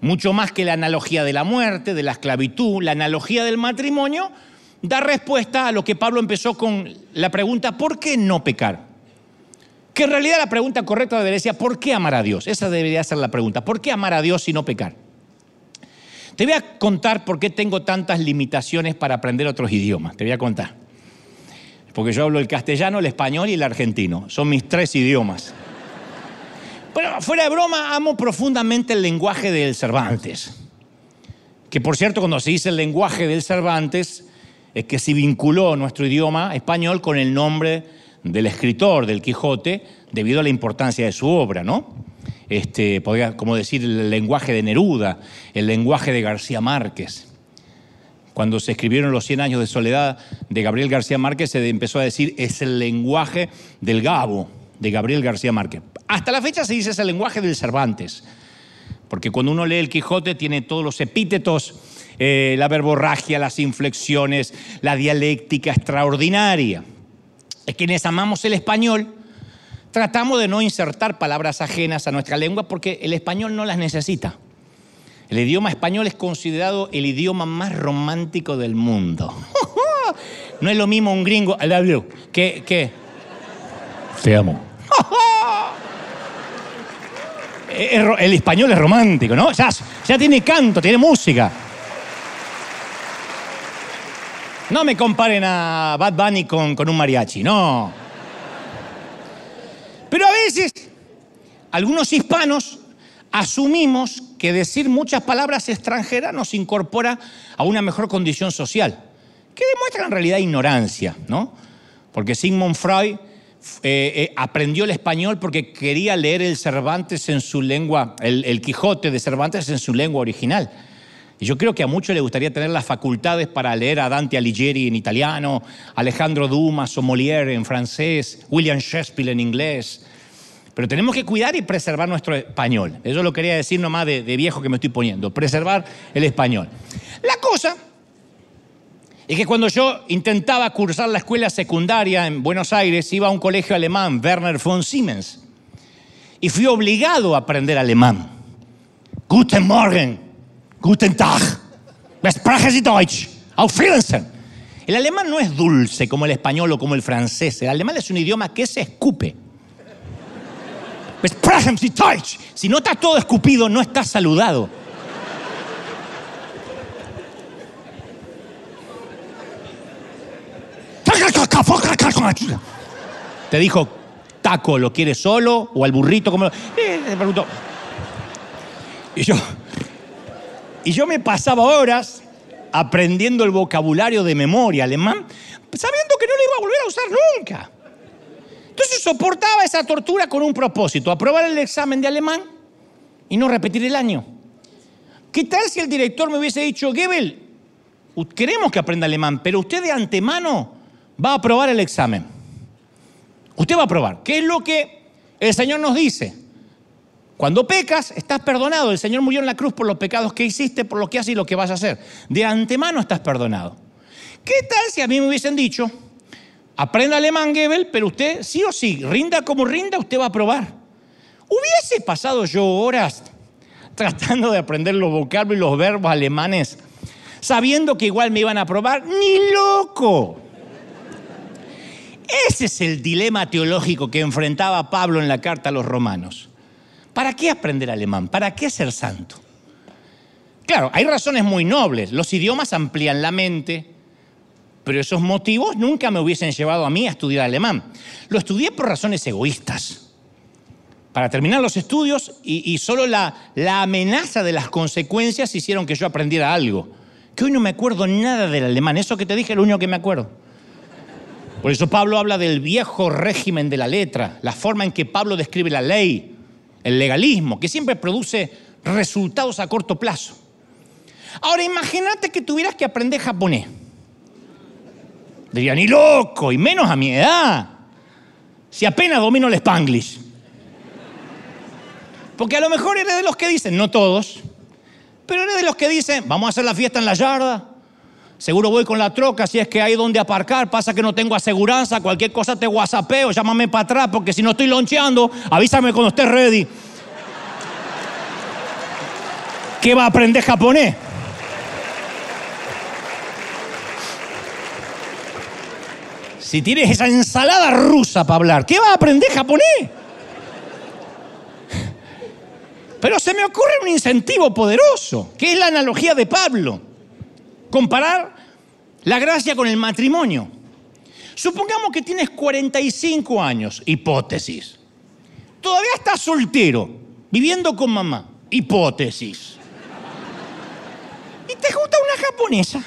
Mucho más que la analogía de la muerte, de la esclavitud, la analogía del matrimonio da respuesta a lo que Pablo empezó con la pregunta, ¿por qué no pecar? Que en realidad la pregunta correcta debería ser, ¿por qué amar a Dios? Esa debería ser la pregunta, ¿por qué amar a Dios y no pecar? Te voy a contar por qué tengo tantas limitaciones para aprender otros idiomas, te voy a contar. Porque yo hablo el castellano, el español y el argentino, son mis tres idiomas. Pero fuera de broma, amo profundamente el lenguaje del Cervantes. Que por cierto, cuando se dice el lenguaje del Cervantes, es que se vinculó nuestro idioma español con el nombre del escritor del Quijote debido a la importancia de su obra, ¿no? Este, podría como decir el lenguaje de Neruda, el lenguaje de García Márquez. Cuando se escribieron los 100 años de soledad de Gabriel García Márquez, se empezó a decir es el lenguaje del Gabo, de Gabriel García Márquez. Hasta la fecha se dice es el lenguaje del Cervantes, porque cuando uno lee el Quijote tiene todos los epítetos eh, la verborragia, las inflexiones, la dialéctica extraordinaria. Es quienes amamos el español, tratamos de no insertar palabras ajenas a nuestra lengua porque el español no las necesita. El idioma español es considerado el idioma más romántico del mundo. No es lo mismo un gringo, I que te amo. El español es romántico, ¿no? Ya, tiene canto, tiene música. No me comparen a Bad Bunny con, con un mariachi, no. Pero a veces algunos hispanos asumimos que decir muchas palabras extranjeras nos incorpora a una mejor condición social, que demuestra en realidad ignorancia, ¿no? Porque Sigmund Freud eh, eh, aprendió el español porque quería leer el Cervantes en su lengua, el, el Quijote de Cervantes en su lengua original. Y yo creo que a muchos les gustaría tener las facultades para leer a Dante Alighieri en italiano, Alejandro Dumas o Molière en francés, William Shakespeare en inglés. Pero tenemos que cuidar y preservar nuestro español. Eso lo quería decir nomás de, de viejo que me estoy poniendo, preservar el español. La cosa es que cuando yo intentaba cursar la escuela secundaria en Buenos Aires, iba a un colegio alemán, Werner von Siemens, y fui obligado a aprender alemán. Guten Morgen, Guten Tag, sprechen Sie Deutsch, auf Wiedersehen. El alemán no es dulce como el español o como el francés. El alemán es un idioma que se escupe. Sprechen Sie Deutsch. Si no estás todo escupido, no estás saludado. Te dijo, taco, ¿lo quieres solo? ¿O al burrito? Como... Eh, preguntó. Y yo, y yo me pasaba horas aprendiendo el vocabulario de memoria alemán, sabiendo que no lo iba a volver a usar nunca. Entonces soportaba esa tortura con un propósito, aprobar el examen de alemán y no repetir el año. ¿Qué tal si el director me hubiese dicho, Gebel, queremos que aprenda alemán, pero usted de antemano va a aprobar el examen? Usted va a aprobar. ¿Qué es lo que el Señor nos dice? Cuando pecas, estás perdonado. El Señor murió en la cruz por los pecados que hiciste, por lo que haces y lo que vas a hacer. De antemano estás perdonado. ¿Qué tal si a mí me hubiesen dicho, aprenda alemán, Gebel, pero usted sí o sí, rinda como rinda, usted va a probar? Hubiese pasado yo horas tratando de aprender los vocablos y los verbos alemanes, sabiendo que igual me iban a probar, ni loco. Ese es el dilema teológico que enfrentaba Pablo en la carta a los romanos. ¿Para qué aprender alemán? ¿Para qué ser santo? Claro, hay razones muy nobles. Los idiomas amplían la mente, pero esos motivos nunca me hubiesen llevado a mí a estudiar alemán. Lo estudié por razones egoístas. Para terminar los estudios y, solo la, la amenaza de las consecuencias hicieron que yo aprendiera algo. Que hoy no me acuerdo nada del alemán. Eso que te dije es lo único que me acuerdo. Por eso Pablo habla del viejo régimen de la letra, la forma en que Pablo describe la ley, el legalismo, que siempre produce resultados a corto plazo. Ahora imagínate que tuvieras que aprender japonés. Diría, ni loco, y menos a mi edad, si apenas domino el spanglish. Porque a lo mejor eres de los que dicen, no todos, pero eres de los que dicen, vamos a hacer la fiesta en la yarda, seguro voy con la troca, si es que hay donde aparcar, pasa que no tengo aseguranza, cualquier cosa te whatsappeo, llámame para atrás, porque si no estoy loncheando, avísame cuando estés ready. ¿Qué va a aprender japonés? Si tienes esa ensalada rusa para hablar, ¿qué va a aprender japonés? Pero se me ocurre un incentivo poderoso, que es la analogía de Pablo. Comparar la gracia con el matrimonio. Supongamos que tienes 45 años, hipótesis. Todavía estás soltero, viviendo con mamá, hipótesis. Y te gusta una japonesa.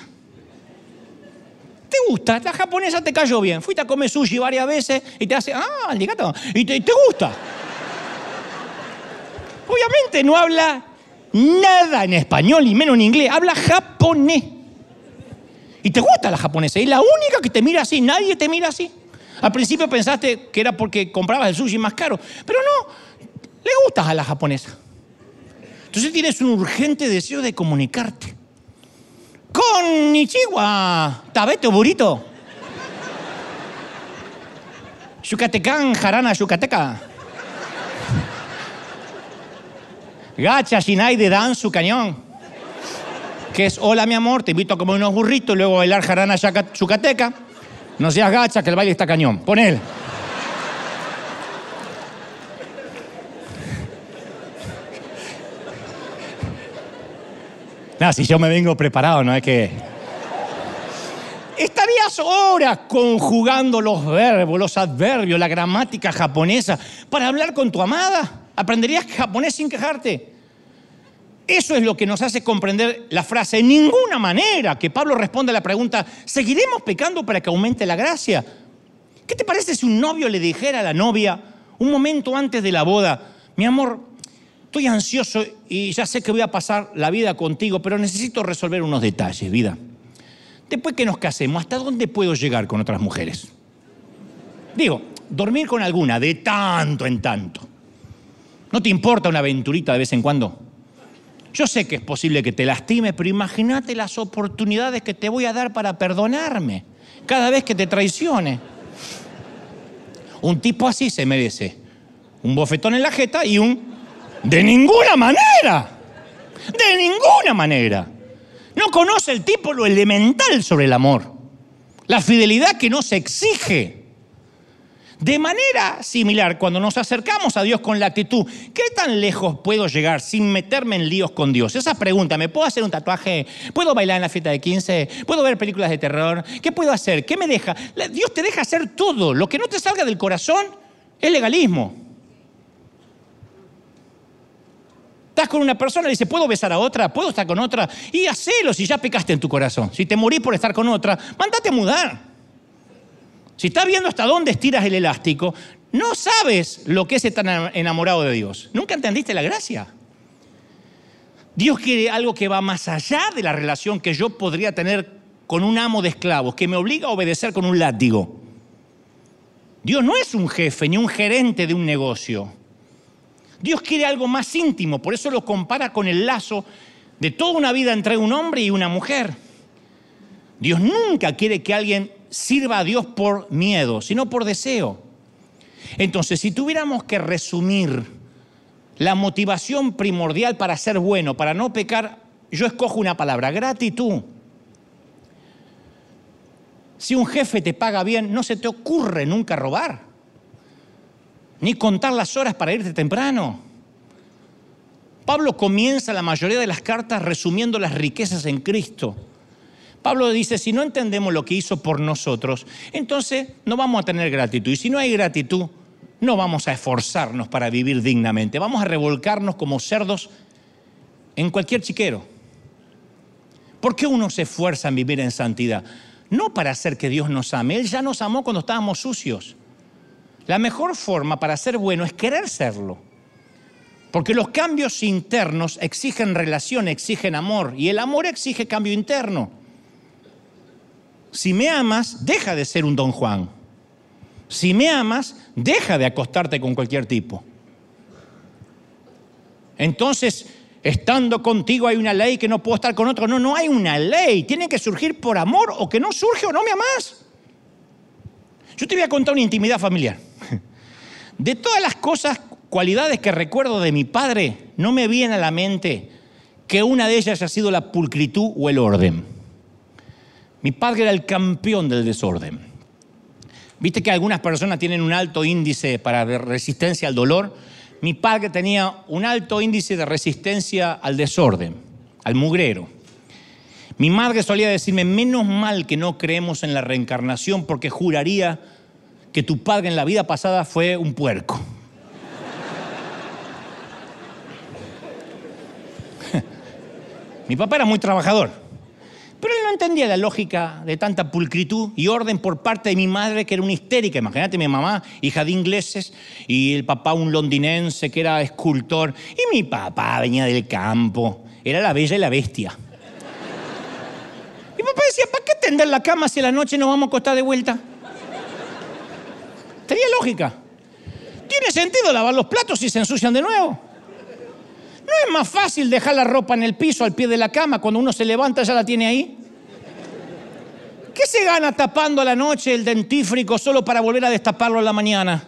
¿Te gusta? La japonesa te cayó bien. Fuiste a comer sushi varias veces y te hace, ah, gato. Y te, te gusta. Obviamente no habla nada en español, ni menos en inglés. Habla japonés. Y te gusta la japonesa. Y la única que te mira así, nadie te mira así. Al principio pensaste que era porque comprabas el sushi más caro. Pero no, le gustas a la japonesa. Entonces tienes un urgente deseo de comunicarte. Con Nichiwa, Tabete Burito. Yucatecan, Jarana, Yucateca. Gacha, Shinai de Dan, su cañón. Que es, hola mi amor, te invito a comer unos burritos y luego bailar Jarana, Yucateca. No seas gacha, que el baile está cañón. Pon él. No, si yo me vengo preparado, no es que... Estarías horas conjugando los verbos, los adverbios, la gramática japonesa para hablar con tu amada. Aprenderías japonés sin quejarte. Eso es lo que nos hace comprender la frase, en ninguna manera, que Pablo responde a la pregunta, ¿seguiremos pecando para que aumente la gracia? ¿Qué te parece si un novio le dijera a la novia, un momento antes de la boda, mi amor, estoy ansioso y ya sé que voy a pasar la vida contigo, pero necesito resolver unos detalles, vida. Después que nos casemos, ¿hasta dónde puedo llegar con otras mujeres? Digo, dormir con alguna de tanto en tanto. ¿No te importa una aventurita de vez en cuando? Yo sé que es posible que te lastime, pero imagínate las oportunidades que te voy a dar para perdonarme cada vez que te traicione. Un tipo así se merece un bofetón en la jeta y un de ninguna manera. De ninguna manera. No conoce el tipo lo elemental sobre el amor. La fidelidad que no se exige. De manera similar, cuando nos acercamos a Dios con la actitud, ¿qué tan lejos puedo llegar sin meterme en líos con Dios? Esa pregunta, ¿me puedo hacer un tatuaje? ¿Puedo bailar en la fiesta de 15? ¿Puedo ver películas de terror? ¿Qué puedo hacer? ¿Qué me deja? Dios te deja hacer todo. Lo que no te salga del corazón es legalismo. Estás con una persona y dice, ¿puedo besar a otra? ¿Puedo estar con otra? Y hacelo si ya pecaste en tu corazón. Si te morís por estar con otra, mándate a mudar. Si estás viendo hasta dónde estiras el elástico, no sabes lo que es estar enamorado de Dios. Nunca entendiste la gracia. Dios quiere algo que va más allá de la relación que yo podría tener con un amo de esclavos, que me obliga a obedecer con un látigo. Dios no es un jefe ni un gerente de un negocio. Dios quiere algo más íntimo, por eso lo compara con el lazo de toda una vida entre un hombre y una mujer. Dios nunca quiere que alguien sirva a Dios por miedo, sino por deseo. Entonces, si tuviéramos que resumir la motivación primordial para ser bueno, para no pecar, yo escojo una palabra, gratitud. Si un jefe te paga bien, no se te ocurre nunca robar, ni contar las horas para irte temprano. Pablo comienza la mayoría de las cartas resumiendo las riquezas en Cristo. Pablo dice, si no entendemos lo que hizo por nosotros, entonces no vamos a tener gratitud. Y si no hay gratitud, no vamos a esforzarnos para vivir dignamente. Vamos a revolcarnos como cerdos en cualquier chiquero. ¿Por qué uno se esfuerza en vivir en santidad? No para hacer que Dios nos ame. Él ya nos amó cuando estábamos sucios. La mejor forma para ser bueno es querer serlo. Porque los cambios internos exigen relación, exigen amor. Y el amor exige cambio interno. Si me amas, deja de ser un don Juan. Si me amas, deja de acostarte con cualquier tipo. Entonces, estando contigo hay una ley que no puedo estar con otro. No, no hay una ley. Tiene que surgir por amor o que no surge o no me amas. Yo te voy a contar una intimidad familiar. De todas las cosas, cualidades que recuerdo de mi padre, no me viene a la mente que una de ellas haya sido la pulcritud o el orden. Mi padre era el campeón del desorden. Viste que algunas personas tienen un alto índice para resistencia al dolor. Mi padre tenía un alto índice de resistencia al desorden, al mugrero. Mi madre solía decirme, menos mal que no creemos en la reencarnación porque juraría que tu padre en la vida pasada fue un puerco. Mi papá era muy trabajador. Entendía la lógica de tanta pulcritud y orden por parte de mi madre, que era una histérica. Imagínate, mi mamá, hija de ingleses, y el papá un londinense que era escultor, y mi papá venía del campo. Era la bella y la bestia. Mi papá decía, ¿para qué tender la cama si a la noche nos vamos a acostar de vuelta? Tenía lógica. ¿Tiene sentido lavar los platos si se ensucian de nuevo? ¿No es más fácil dejar la ropa en el piso al pie de la cama cuando uno se levanta ya la tiene ahí? ¿Qué se gana tapando a la noche el dentífrico solo para volver a destaparlo en la mañana?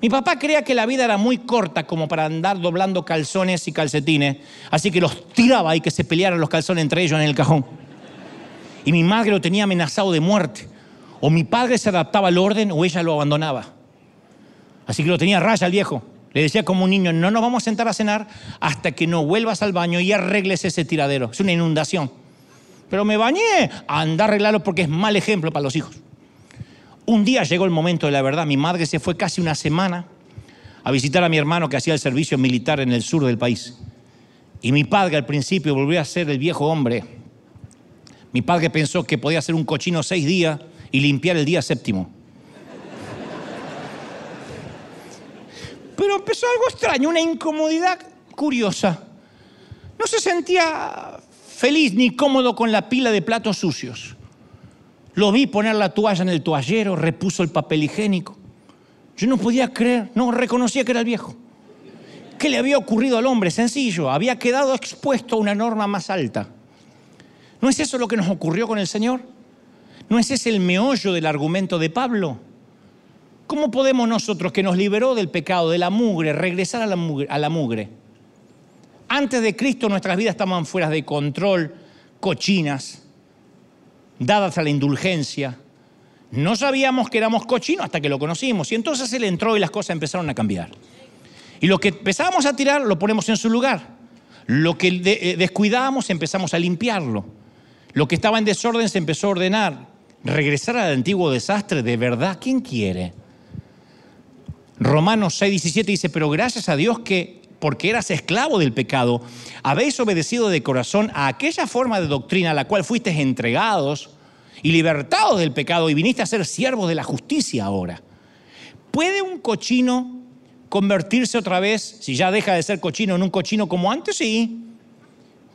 Mi papá creía que la vida era muy corta como para andar doblando calzones y calcetines, así que los tiraba y que se pelearan los calzones entre ellos en el cajón. Y mi madre lo tenía amenazado de muerte. O mi padre se adaptaba al orden o ella lo abandonaba. Así que lo tenía raya el viejo. Le decía como un niño, no nos vamos a sentar a cenar hasta que no vuelvas al baño y arregles ese tiradero. Es una inundación. Pero me bañé, anda a arreglarlo porque es mal ejemplo para los hijos. Un día llegó el momento de la verdad. Mi madre se fue casi una semana a visitar a mi hermano que hacía el servicio militar en el sur del país. Y mi padre al principio volvió a ser el viejo hombre. Mi padre pensó que podía hacer un cochino seis días y limpiar el día séptimo. Pero empezó algo extraño, una incomodidad curiosa. No se sentía feliz ni cómodo con la pila de platos sucios. Lo vi poner la toalla en el toallero, repuso el papel higiénico. Yo no podía creer, no reconocía que era el viejo. ¿Qué le había ocurrido al hombre? Sencillo, había quedado expuesto a una norma más alta. ¿No es eso lo que nos ocurrió con el Señor? ¿No es ese el meollo del argumento de Pablo? ¿Cómo podemos nosotros, que nos liberó del pecado, de la mugre, regresar a la mugre? A la mugre? Antes de Cristo nuestras vidas estaban fuera de control, cochinas, dadas a la indulgencia. No sabíamos que éramos cochinos hasta que lo conocimos. Y entonces Él entró y las cosas empezaron a cambiar. Y lo que empezábamos a tirar lo ponemos en su lugar. Lo que eh, descuidábamos empezamos a limpiarlo. Lo que estaba en desorden se empezó a ordenar. Regresar al antiguo desastre, de verdad, ¿quién quiere? Romanos 6, 17 dice, pero gracias a Dios que, porque eras esclavo del pecado, habéis obedecido de corazón a aquella forma de doctrina a la cual fuisteis entregados y libertados del pecado y viniste a ser siervos de la justicia ahora. ¿Puede un cochino convertirse otra vez, si ya deja de ser cochino, en un cochino como antes? Sí.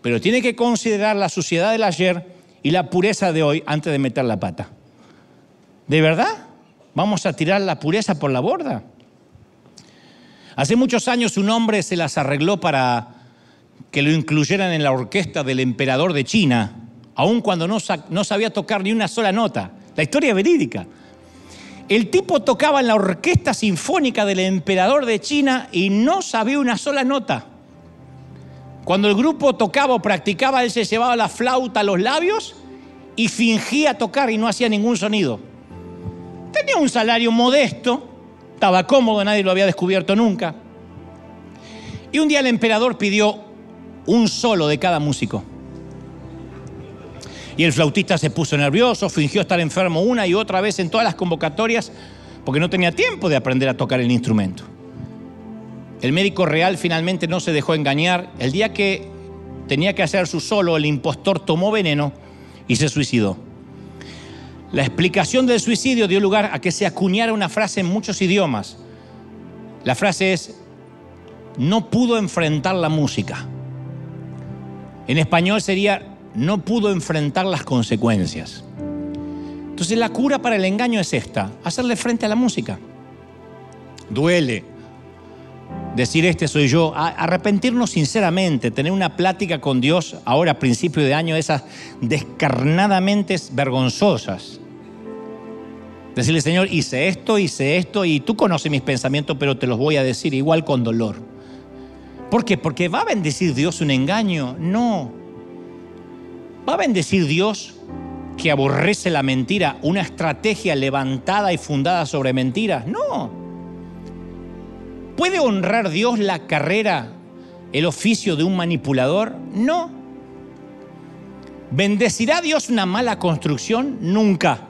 Pero tiene que considerar la suciedad del ayer y la pureza de hoy antes de meter la pata. ¿De verdad? ¿Vamos a tirar la pureza por la borda? Hace muchos años un hombre se las arregló para que lo incluyeran en la orquesta del emperador de China, aun cuando no, no sabía tocar ni una sola nota. La historia es verídica. El tipo tocaba en la orquesta sinfónica del emperador de China y no sabía una sola nota. Cuando el grupo tocaba o practicaba, él se llevaba la flauta a los labios y fingía tocar y no hacía ningún sonido. Tenía un salario modesto, estaba cómodo, nadie lo había descubierto nunca. Y un día el emperador pidió un solo de cada músico. Y el flautista se puso nervioso, fingió estar enfermo una y otra vez en todas las convocatorias porque no tenía tiempo de aprender a tocar el instrumento. El médico real finalmente no se dejó engañar. El día que tenía que hacer su solo, el impostor tomó veneno y se suicidó. La explicación del suicidio dio lugar a que se acuñara una frase en muchos idiomas. La frase es, no pudo enfrentar la música. En español sería, no pudo enfrentar las consecuencias. Entonces la cura para el engaño es esta, hacerle frente a la música. Duele decir este soy yo, arrepentirnos sinceramente, tener una plática con Dios ahora a principio de año, esas descarnadamente vergonzosas. Decirle, Señor, hice esto, hice esto, y tú conoces mis pensamientos, pero te los voy a decir igual con dolor. ¿Por qué? Porque va a bendecir Dios un engaño. No. ¿Va a bendecir Dios que aborrece la mentira una estrategia levantada y fundada sobre mentiras? No. ¿Puede honrar Dios la carrera, el oficio de un manipulador? No. ¿Bendecirá Dios una mala construcción? Nunca.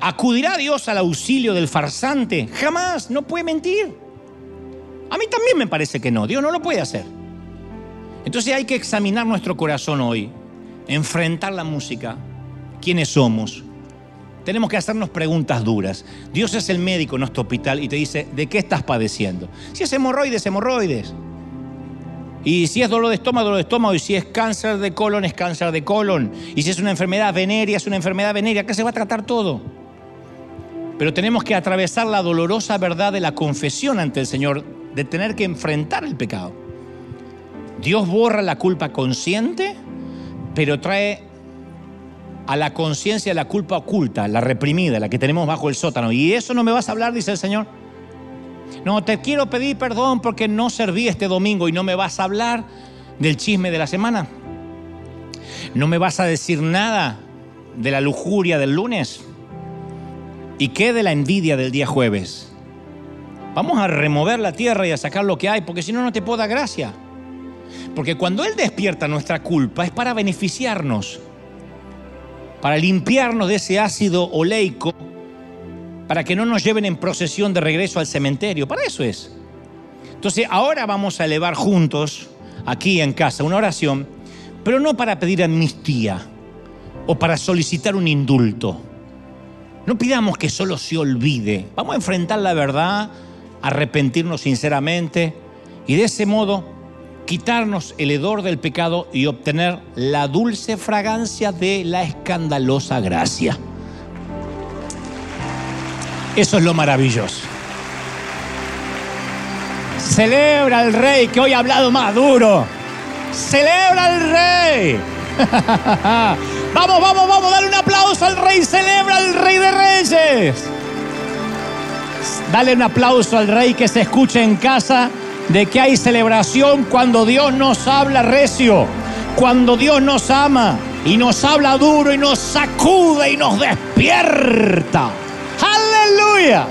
¿Acudirá Dios al auxilio del farsante? Jamás, no puede mentir. A mí también me parece que no, Dios no lo puede hacer. Entonces hay que examinar nuestro corazón hoy, enfrentar la música, quiénes somos, tenemos que hacernos preguntas duras. Dios es el médico en nuestro hospital y te dice, ¿de qué estás padeciendo? Si es hemorroides, hemorroides. Y si es dolor de estómago, dolor de estómago. Y si es cáncer de colon, es cáncer de colon. Y si es una enfermedad venérea, es una enfermedad venérea. Acá se va a tratar todo. Pero tenemos que atravesar la dolorosa verdad de la confesión ante el Señor, de tener que enfrentar el pecado. Dios borra la culpa consciente, pero trae a la conciencia la culpa oculta, la reprimida, la que tenemos bajo el sótano. Y eso no me vas a hablar, dice el Señor. No, te quiero pedir perdón porque no serví este domingo y no me vas a hablar del chisme de la semana. No me vas a decir nada de la lujuria del lunes. ¿Y qué de la envidia del día jueves? Vamos a remover la tierra y a sacar lo que hay, porque si no, no te puedo dar gracia. Porque cuando Él despierta nuestra culpa es para beneficiarnos para limpiarnos de ese ácido oleico, para que no nos lleven en procesión de regreso al cementerio. Para eso es. Entonces ahora vamos a elevar juntos aquí en casa una oración, pero no para pedir amnistía o para solicitar un indulto. No pidamos que solo se olvide. Vamos a enfrentar la verdad, arrepentirnos sinceramente y de ese modo quitarnos el hedor del pecado y obtener la dulce fragancia de la escandalosa gracia. Eso es lo maravilloso. Celebra al rey que hoy ha hablado más duro. Celebra al rey. vamos, vamos, vamos, dale un aplauso al rey. Celebra al rey de reyes. Dale un aplauso al rey que se escuche en casa de que hay celebración cuando Dios nos habla recio, cuando Dios nos ama y nos habla duro y nos sacude y nos despierta. Aleluya.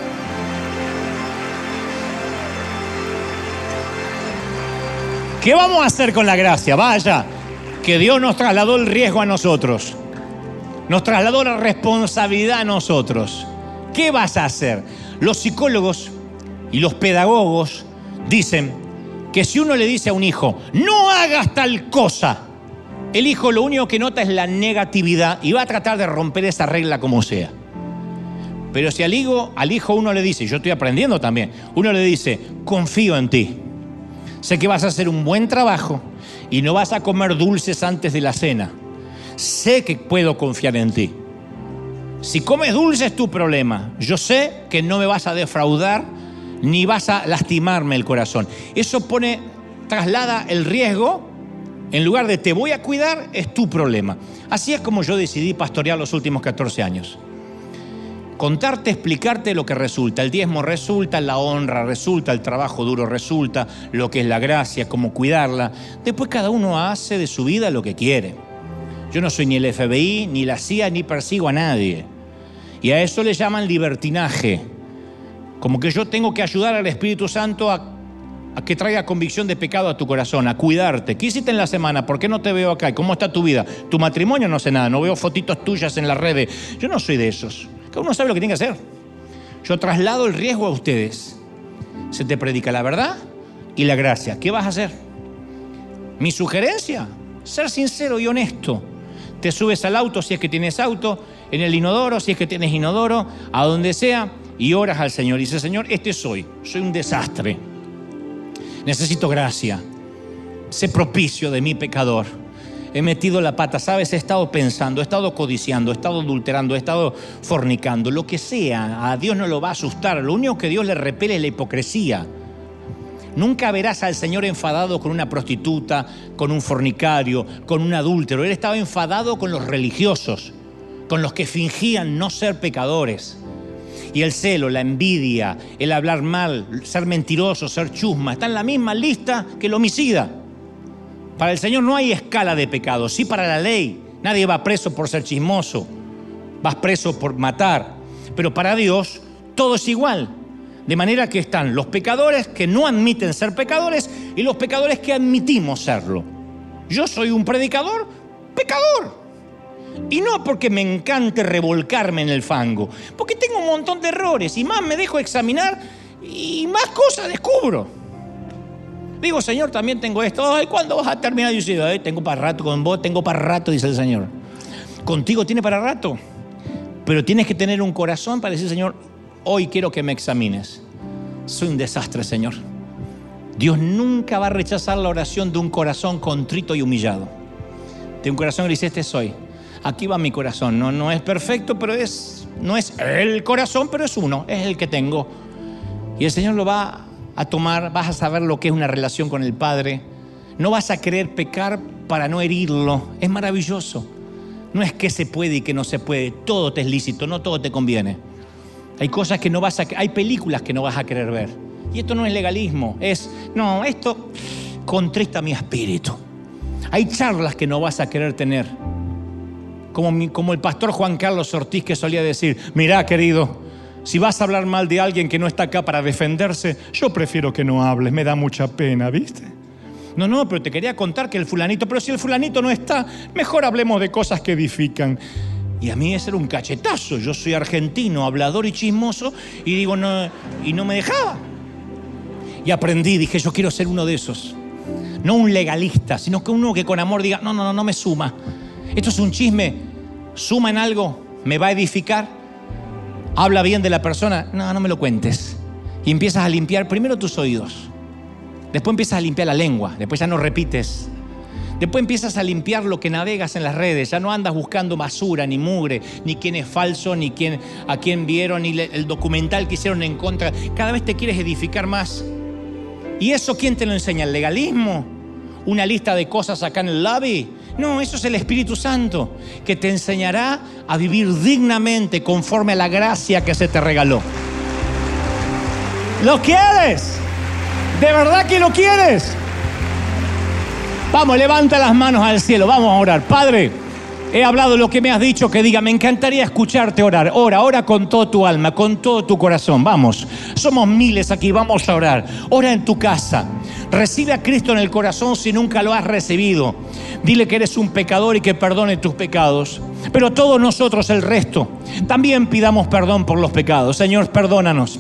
¿Qué vamos a hacer con la gracia? Vaya, que Dios nos trasladó el riesgo a nosotros. Nos trasladó la responsabilidad a nosotros. ¿Qué vas a hacer? Los psicólogos y los pedagogos dicen que si uno le dice a un hijo, no hagas tal cosa, el hijo lo único que nota es la negatividad y va a tratar de romper esa regla como sea. Pero si al hijo, al hijo uno le dice, yo estoy aprendiendo también, uno le dice, confío en ti, sé que vas a hacer un buen trabajo y no vas a comer dulces antes de la cena, sé que puedo confiar en ti. Si comes dulces es tu problema, yo sé que no me vas a defraudar ni vas a lastimarme el corazón. Eso pone, traslada el riesgo, en lugar de te voy a cuidar, es tu problema. Así es como yo decidí pastorear los últimos 14 años. Contarte, explicarte lo que resulta. El diezmo resulta, la honra resulta, el trabajo duro resulta, lo que es la gracia, cómo cuidarla. Después cada uno hace de su vida lo que quiere. Yo no soy ni el FBI, ni la CIA, ni persigo a nadie. Y a eso le llaman libertinaje. Como que yo tengo que ayudar al Espíritu Santo a, que traiga convicción de pecado a tu corazón, a cuidarte. ¿Qué hiciste en la semana? ¿Por qué no te veo acá? ¿Cómo está tu vida? Tu matrimonio no sé nada, no veo fotitos tuyas en las redes. Yo no soy de esos. Cada uno sabe lo que tiene que hacer. Yo traslado el riesgo a ustedes. Se te predica la verdad y la gracia. ¿Qué vas a hacer? Mi sugerencia, ser sincero y honesto. Te subes al auto si es que tienes auto, en el inodoro si es que tienes inodoro, a donde sea y oras al Señor y dices, Señor, este soy, soy un desastre. Necesito gracia. Sé propicio de mi pecador. He metido la pata, ¿sabes? He estado pensando, he estado codiciando, he estado adulterando, he estado fornicando, lo que sea. A Dios no lo va a asustar. Lo único que Dios le repele es la hipocresía. Nunca verás al Señor enfadado con una prostituta, con un fornicario, con un adúltero. Él estaba enfadado con los religiosos, con los que fingían no ser pecadores. Y el celo, la envidia, el hablar mal, ser mentiroso, ser chusma, está en la misma lista que el homicida. Para el Señor no hay escala de pecado, sí para la ley. Nadie va preso por ser chismoso, vas preso por matar. Pero para Dios todo es igual. De manera que están los pecadores que no admiten ser pecadores y los pecadores que admitimos serlo. Yo soy un predicador pecador. Y no porque me encante revolcarme en el fango, porque tengo un montón de errores y más me dejo examinar y más cosas descubro. Digo, Señor, también tengo esto. Ay, ¿cuándo vas a terminar? Yo digo, tengo para rato con vos, tengo para rato, dice el Señor. Contigo tiene para rato. Pero tienes que tener un corazón para decir, Señor, hoy quiero que me examines. Soy un desastre, Señor. Dios nunca va a rechazar la oración de un corazón contrito y humillado. De un corazón que dice, este soy aquí va mi corazón. No, es perfecto, pero es, no es el corazón, pero es uno, es el que tengo. Y el Señor lo va a tomar, vas a saber lo que es una relación con el Padre. No vas a querer pecar para no herirlo. Es maravilloso. No es que se puede y que no se puede. Todo te es lícito, no todo te conviene. Hay cosas que no vas a, hay películas que no vas a querer ver. Y esto no es legalismo, es, no, esto contrista mi espíritu. Hay charlas que no vas a querer tener como, el pastor Juan Carlos Ortiz que solía decir, mirá querido, si vas a hablar mal de alguien que no está acá para defenderse, yo prefiero que no hables, me da mucha pena, ¿viste? No, no, pero te quería contar que el fulanito, pero si el fulanito no está, mejor hablemos de cosas que edifican. Y a mí ese era un cachetazo, yo soy argentino, hablador y chismoso, y digo, no, y no me dejaba. Y aprendí, dije, yo quiero ser uno de esos. no un legalista, sino que uno que con amor diga, no, no, no, no me suma. Esto es un chisme, suma en algo, me va a edificar. Habla bien de la persona, no, no me lo cuentes. Y empiezas a limpiar primero tus oídos. Después empiezas a limpiar la lengua, después ya no repites. Después empiezas a limpiar lo que navegas en las redes, ya no andas buscando basura, ni mugre, ni quién es falso, ni quién, a quién vieron, ni el documental que hicieron en contra. Cada vez te quieres edificar más. ¿Y eso quién te lo enseña? ¿El legalismo? ¿Una lista de cosas acá en el lobby? No, eso es el Espíritu Santo, que te enseñará a vivir dignamente conforme a la gracia que se te regaló. ¿Lo quieres? ¿De verdad que lo quieres? Vamos, levanta las manos al cielo, vamos a orar. Padre, he hablado lo que me has dicho, que diga, me encantaría escucharte orar. Ora, ora con todo tu alma, con todo tu corazón. Vamos, somos miles aquí, vamos a orar. Ora en tu casa. Recibe a Cristo en el corazón si nunca lo has recibido. Dile que eres un pecador y que perdone tus pecados. Pero todos nosotros, el resto, también pidamos perdón por los pecados. Señor, perdónanos.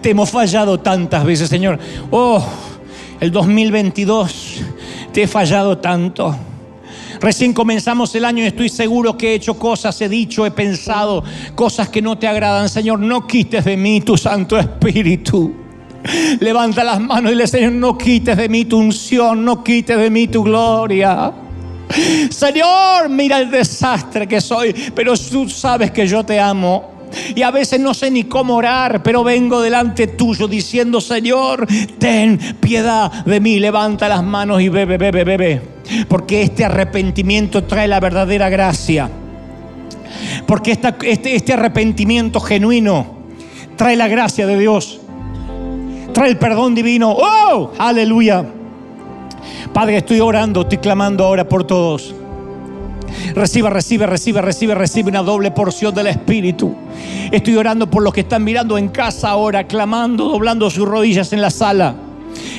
Te hemos fallado tantas veces, Señor. Oh, el 2022 te he fallado tanto. Recién comenzamos el año y estoy seguro que he hecho cosas, he dicho, he pensado cosas que no te agradan. Señor, no quites de mí tu Santo Espíritu. Levanta las manos y le Señor, no quites de mí tu unción, no quites de mí tu gloria. Señor, mira el desastre que soy, pero tú sabes que yo te amo. Y a veces no sé ni cómo orar, pero vengo delante tuyo diciendo, Señor, ten piedad de mí. Levanta las manos y bebe, bebe, bebe. Porque este arrepentimiento trae la verdadera gracia. Porque este, este arrepentimiento genuino trae la gracia de Dios. Trae el perdón divino. ¡Oh! Aleluya. Padre, estoy orando, estoy clamando ahora por todos. Reciba, recibe, recibe, recibe, recibe una doble porción del Espíritu. Estoy orando por los que están mirando en casa ahora, clamando, doblando sus rodillas en la sala.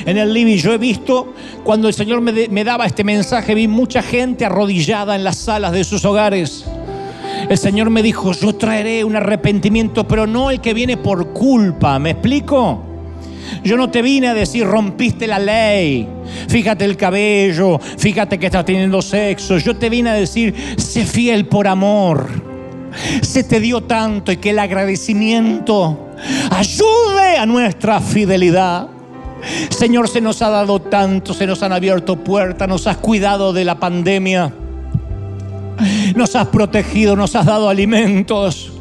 En el living yo he visto, cuando el Señor me, me daba este mensaje, vi mucha gente arrodillada en las salas de sus hogares. El Señor me dijo, yo traeré un arrepentimiento, pero no el que viene por culpa. ¿Me explico? Yo no te vine a decir rompiste la ley. Fíjate el cabello, fíjate que estás teniendo sexo. Yo te vine a decir, sé fiel por amor. Se te dio tanto y que el agradecimiento ayude a nuestra fidelidad. Señor, se nos ha dado tanto, se nos han abierto puertas, nos has cuidado de la pandemia, nos has protegido, nos has dado alimentos.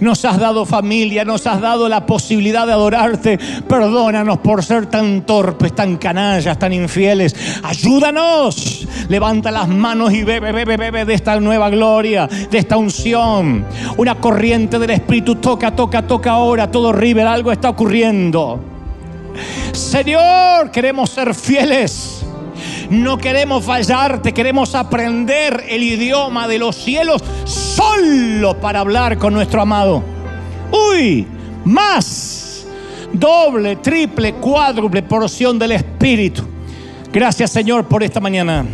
Nos has dado familia, nos has dado la posibilidad de adorarte. Perdónanos por ser tan torpes, tan canallas, tan infieles. Ayúdanos. Levanta las manos y bebe, bebe, bebe de esta nueva gloria, de esta unción. Una corriente del Espíritu toca, toca, toca ahora. Todo River, algo está ocurriendo. Señor, queremos ser fieles. No queremos fallarte, queremos aprender el idioma de los cielos solo para hablar con nuestro amado. Uy, más, doble, triple, cuádruple porción del Espíritu. Gracias Señor por esta mañana.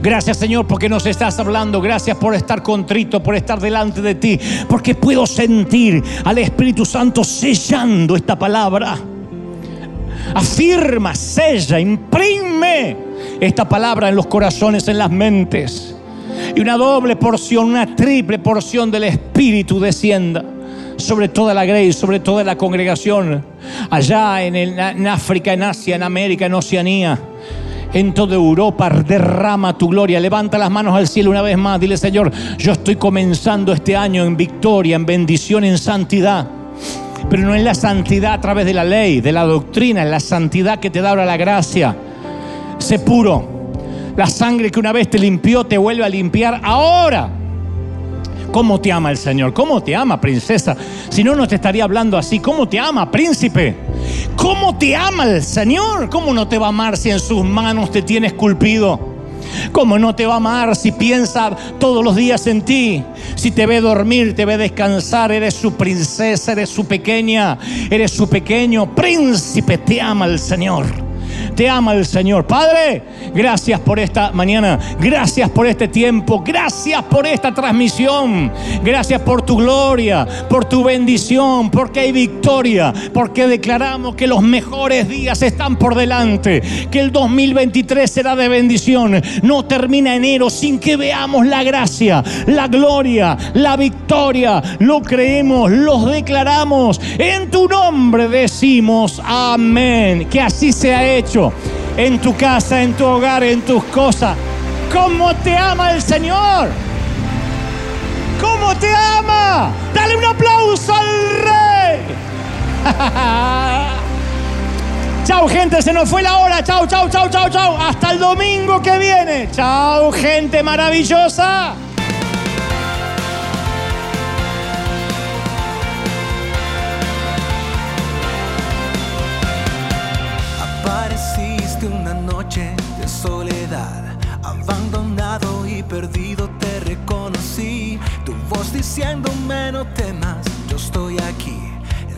Gracias Señor porque nos estás hablando. Gracias por estar contrito, por estar delante de ti. Porque puedo sentir al Espíritu Santo sellando esta palabra afirma, sella, imprime esta palabra en los corazones, en las mentes. Y una doble porción, una triple porción del Espíritu descienda sobre toda la grace, sobre toda la congregación, allá en, en África, en Asia, en América, en Oceanía en toda Europa. Derrama tu gloria. Levanta las manos al cielo una vez más. Dile, Señor, yo estoy comenzando este año en victoria, en bendición, en santidad pero no es la santidad a través de la ley, de la doctrina, es la santidad que te da ahora la gracia. Sé puro. La sangre que una vez te limpió te vuelve a limpiar ahora. ¿Cómo te ama el Señor? ¿Cómo te ama, princesa? Si no, no te estaría hablando así. ¿Cómo te ama, príncipe? ¿Cómo te ama el Señor? ¿Cómo no te va a amar si en sus manos te tiene esculpido? ¿Cómo no te va a amar si piensa todos los días en ti? Si te ve dormir, te ve descansar, eres su princesa, eres su pequeña, eres su pequeño príncipe, te ama el Señor. Te ama el Señor. Padre, gracias por esta mañana, gracias por este tiempo, gracias por esta transmisión, gracias por tu gloria, por tu bendición, porque hay victoria, porque declaramos que los mejores días están por delante, que el 2023 será de bendición. No termina enero sin que veamos la gracia, la gloria, la victoria. Lo creemos, lo declaramos. En tu nombre decimos amén. Que así sea hecho en tu casa, en tu hogar, en tus cosas. ¿Cómo te ama el Señor? ¿Cómo te ama? Dale un aplauso al Rey. Chao gente, se nos fue la hora. Chao, chao, chao, chao, chao. Hasta el domingo que viene. Chao gente maravillosa.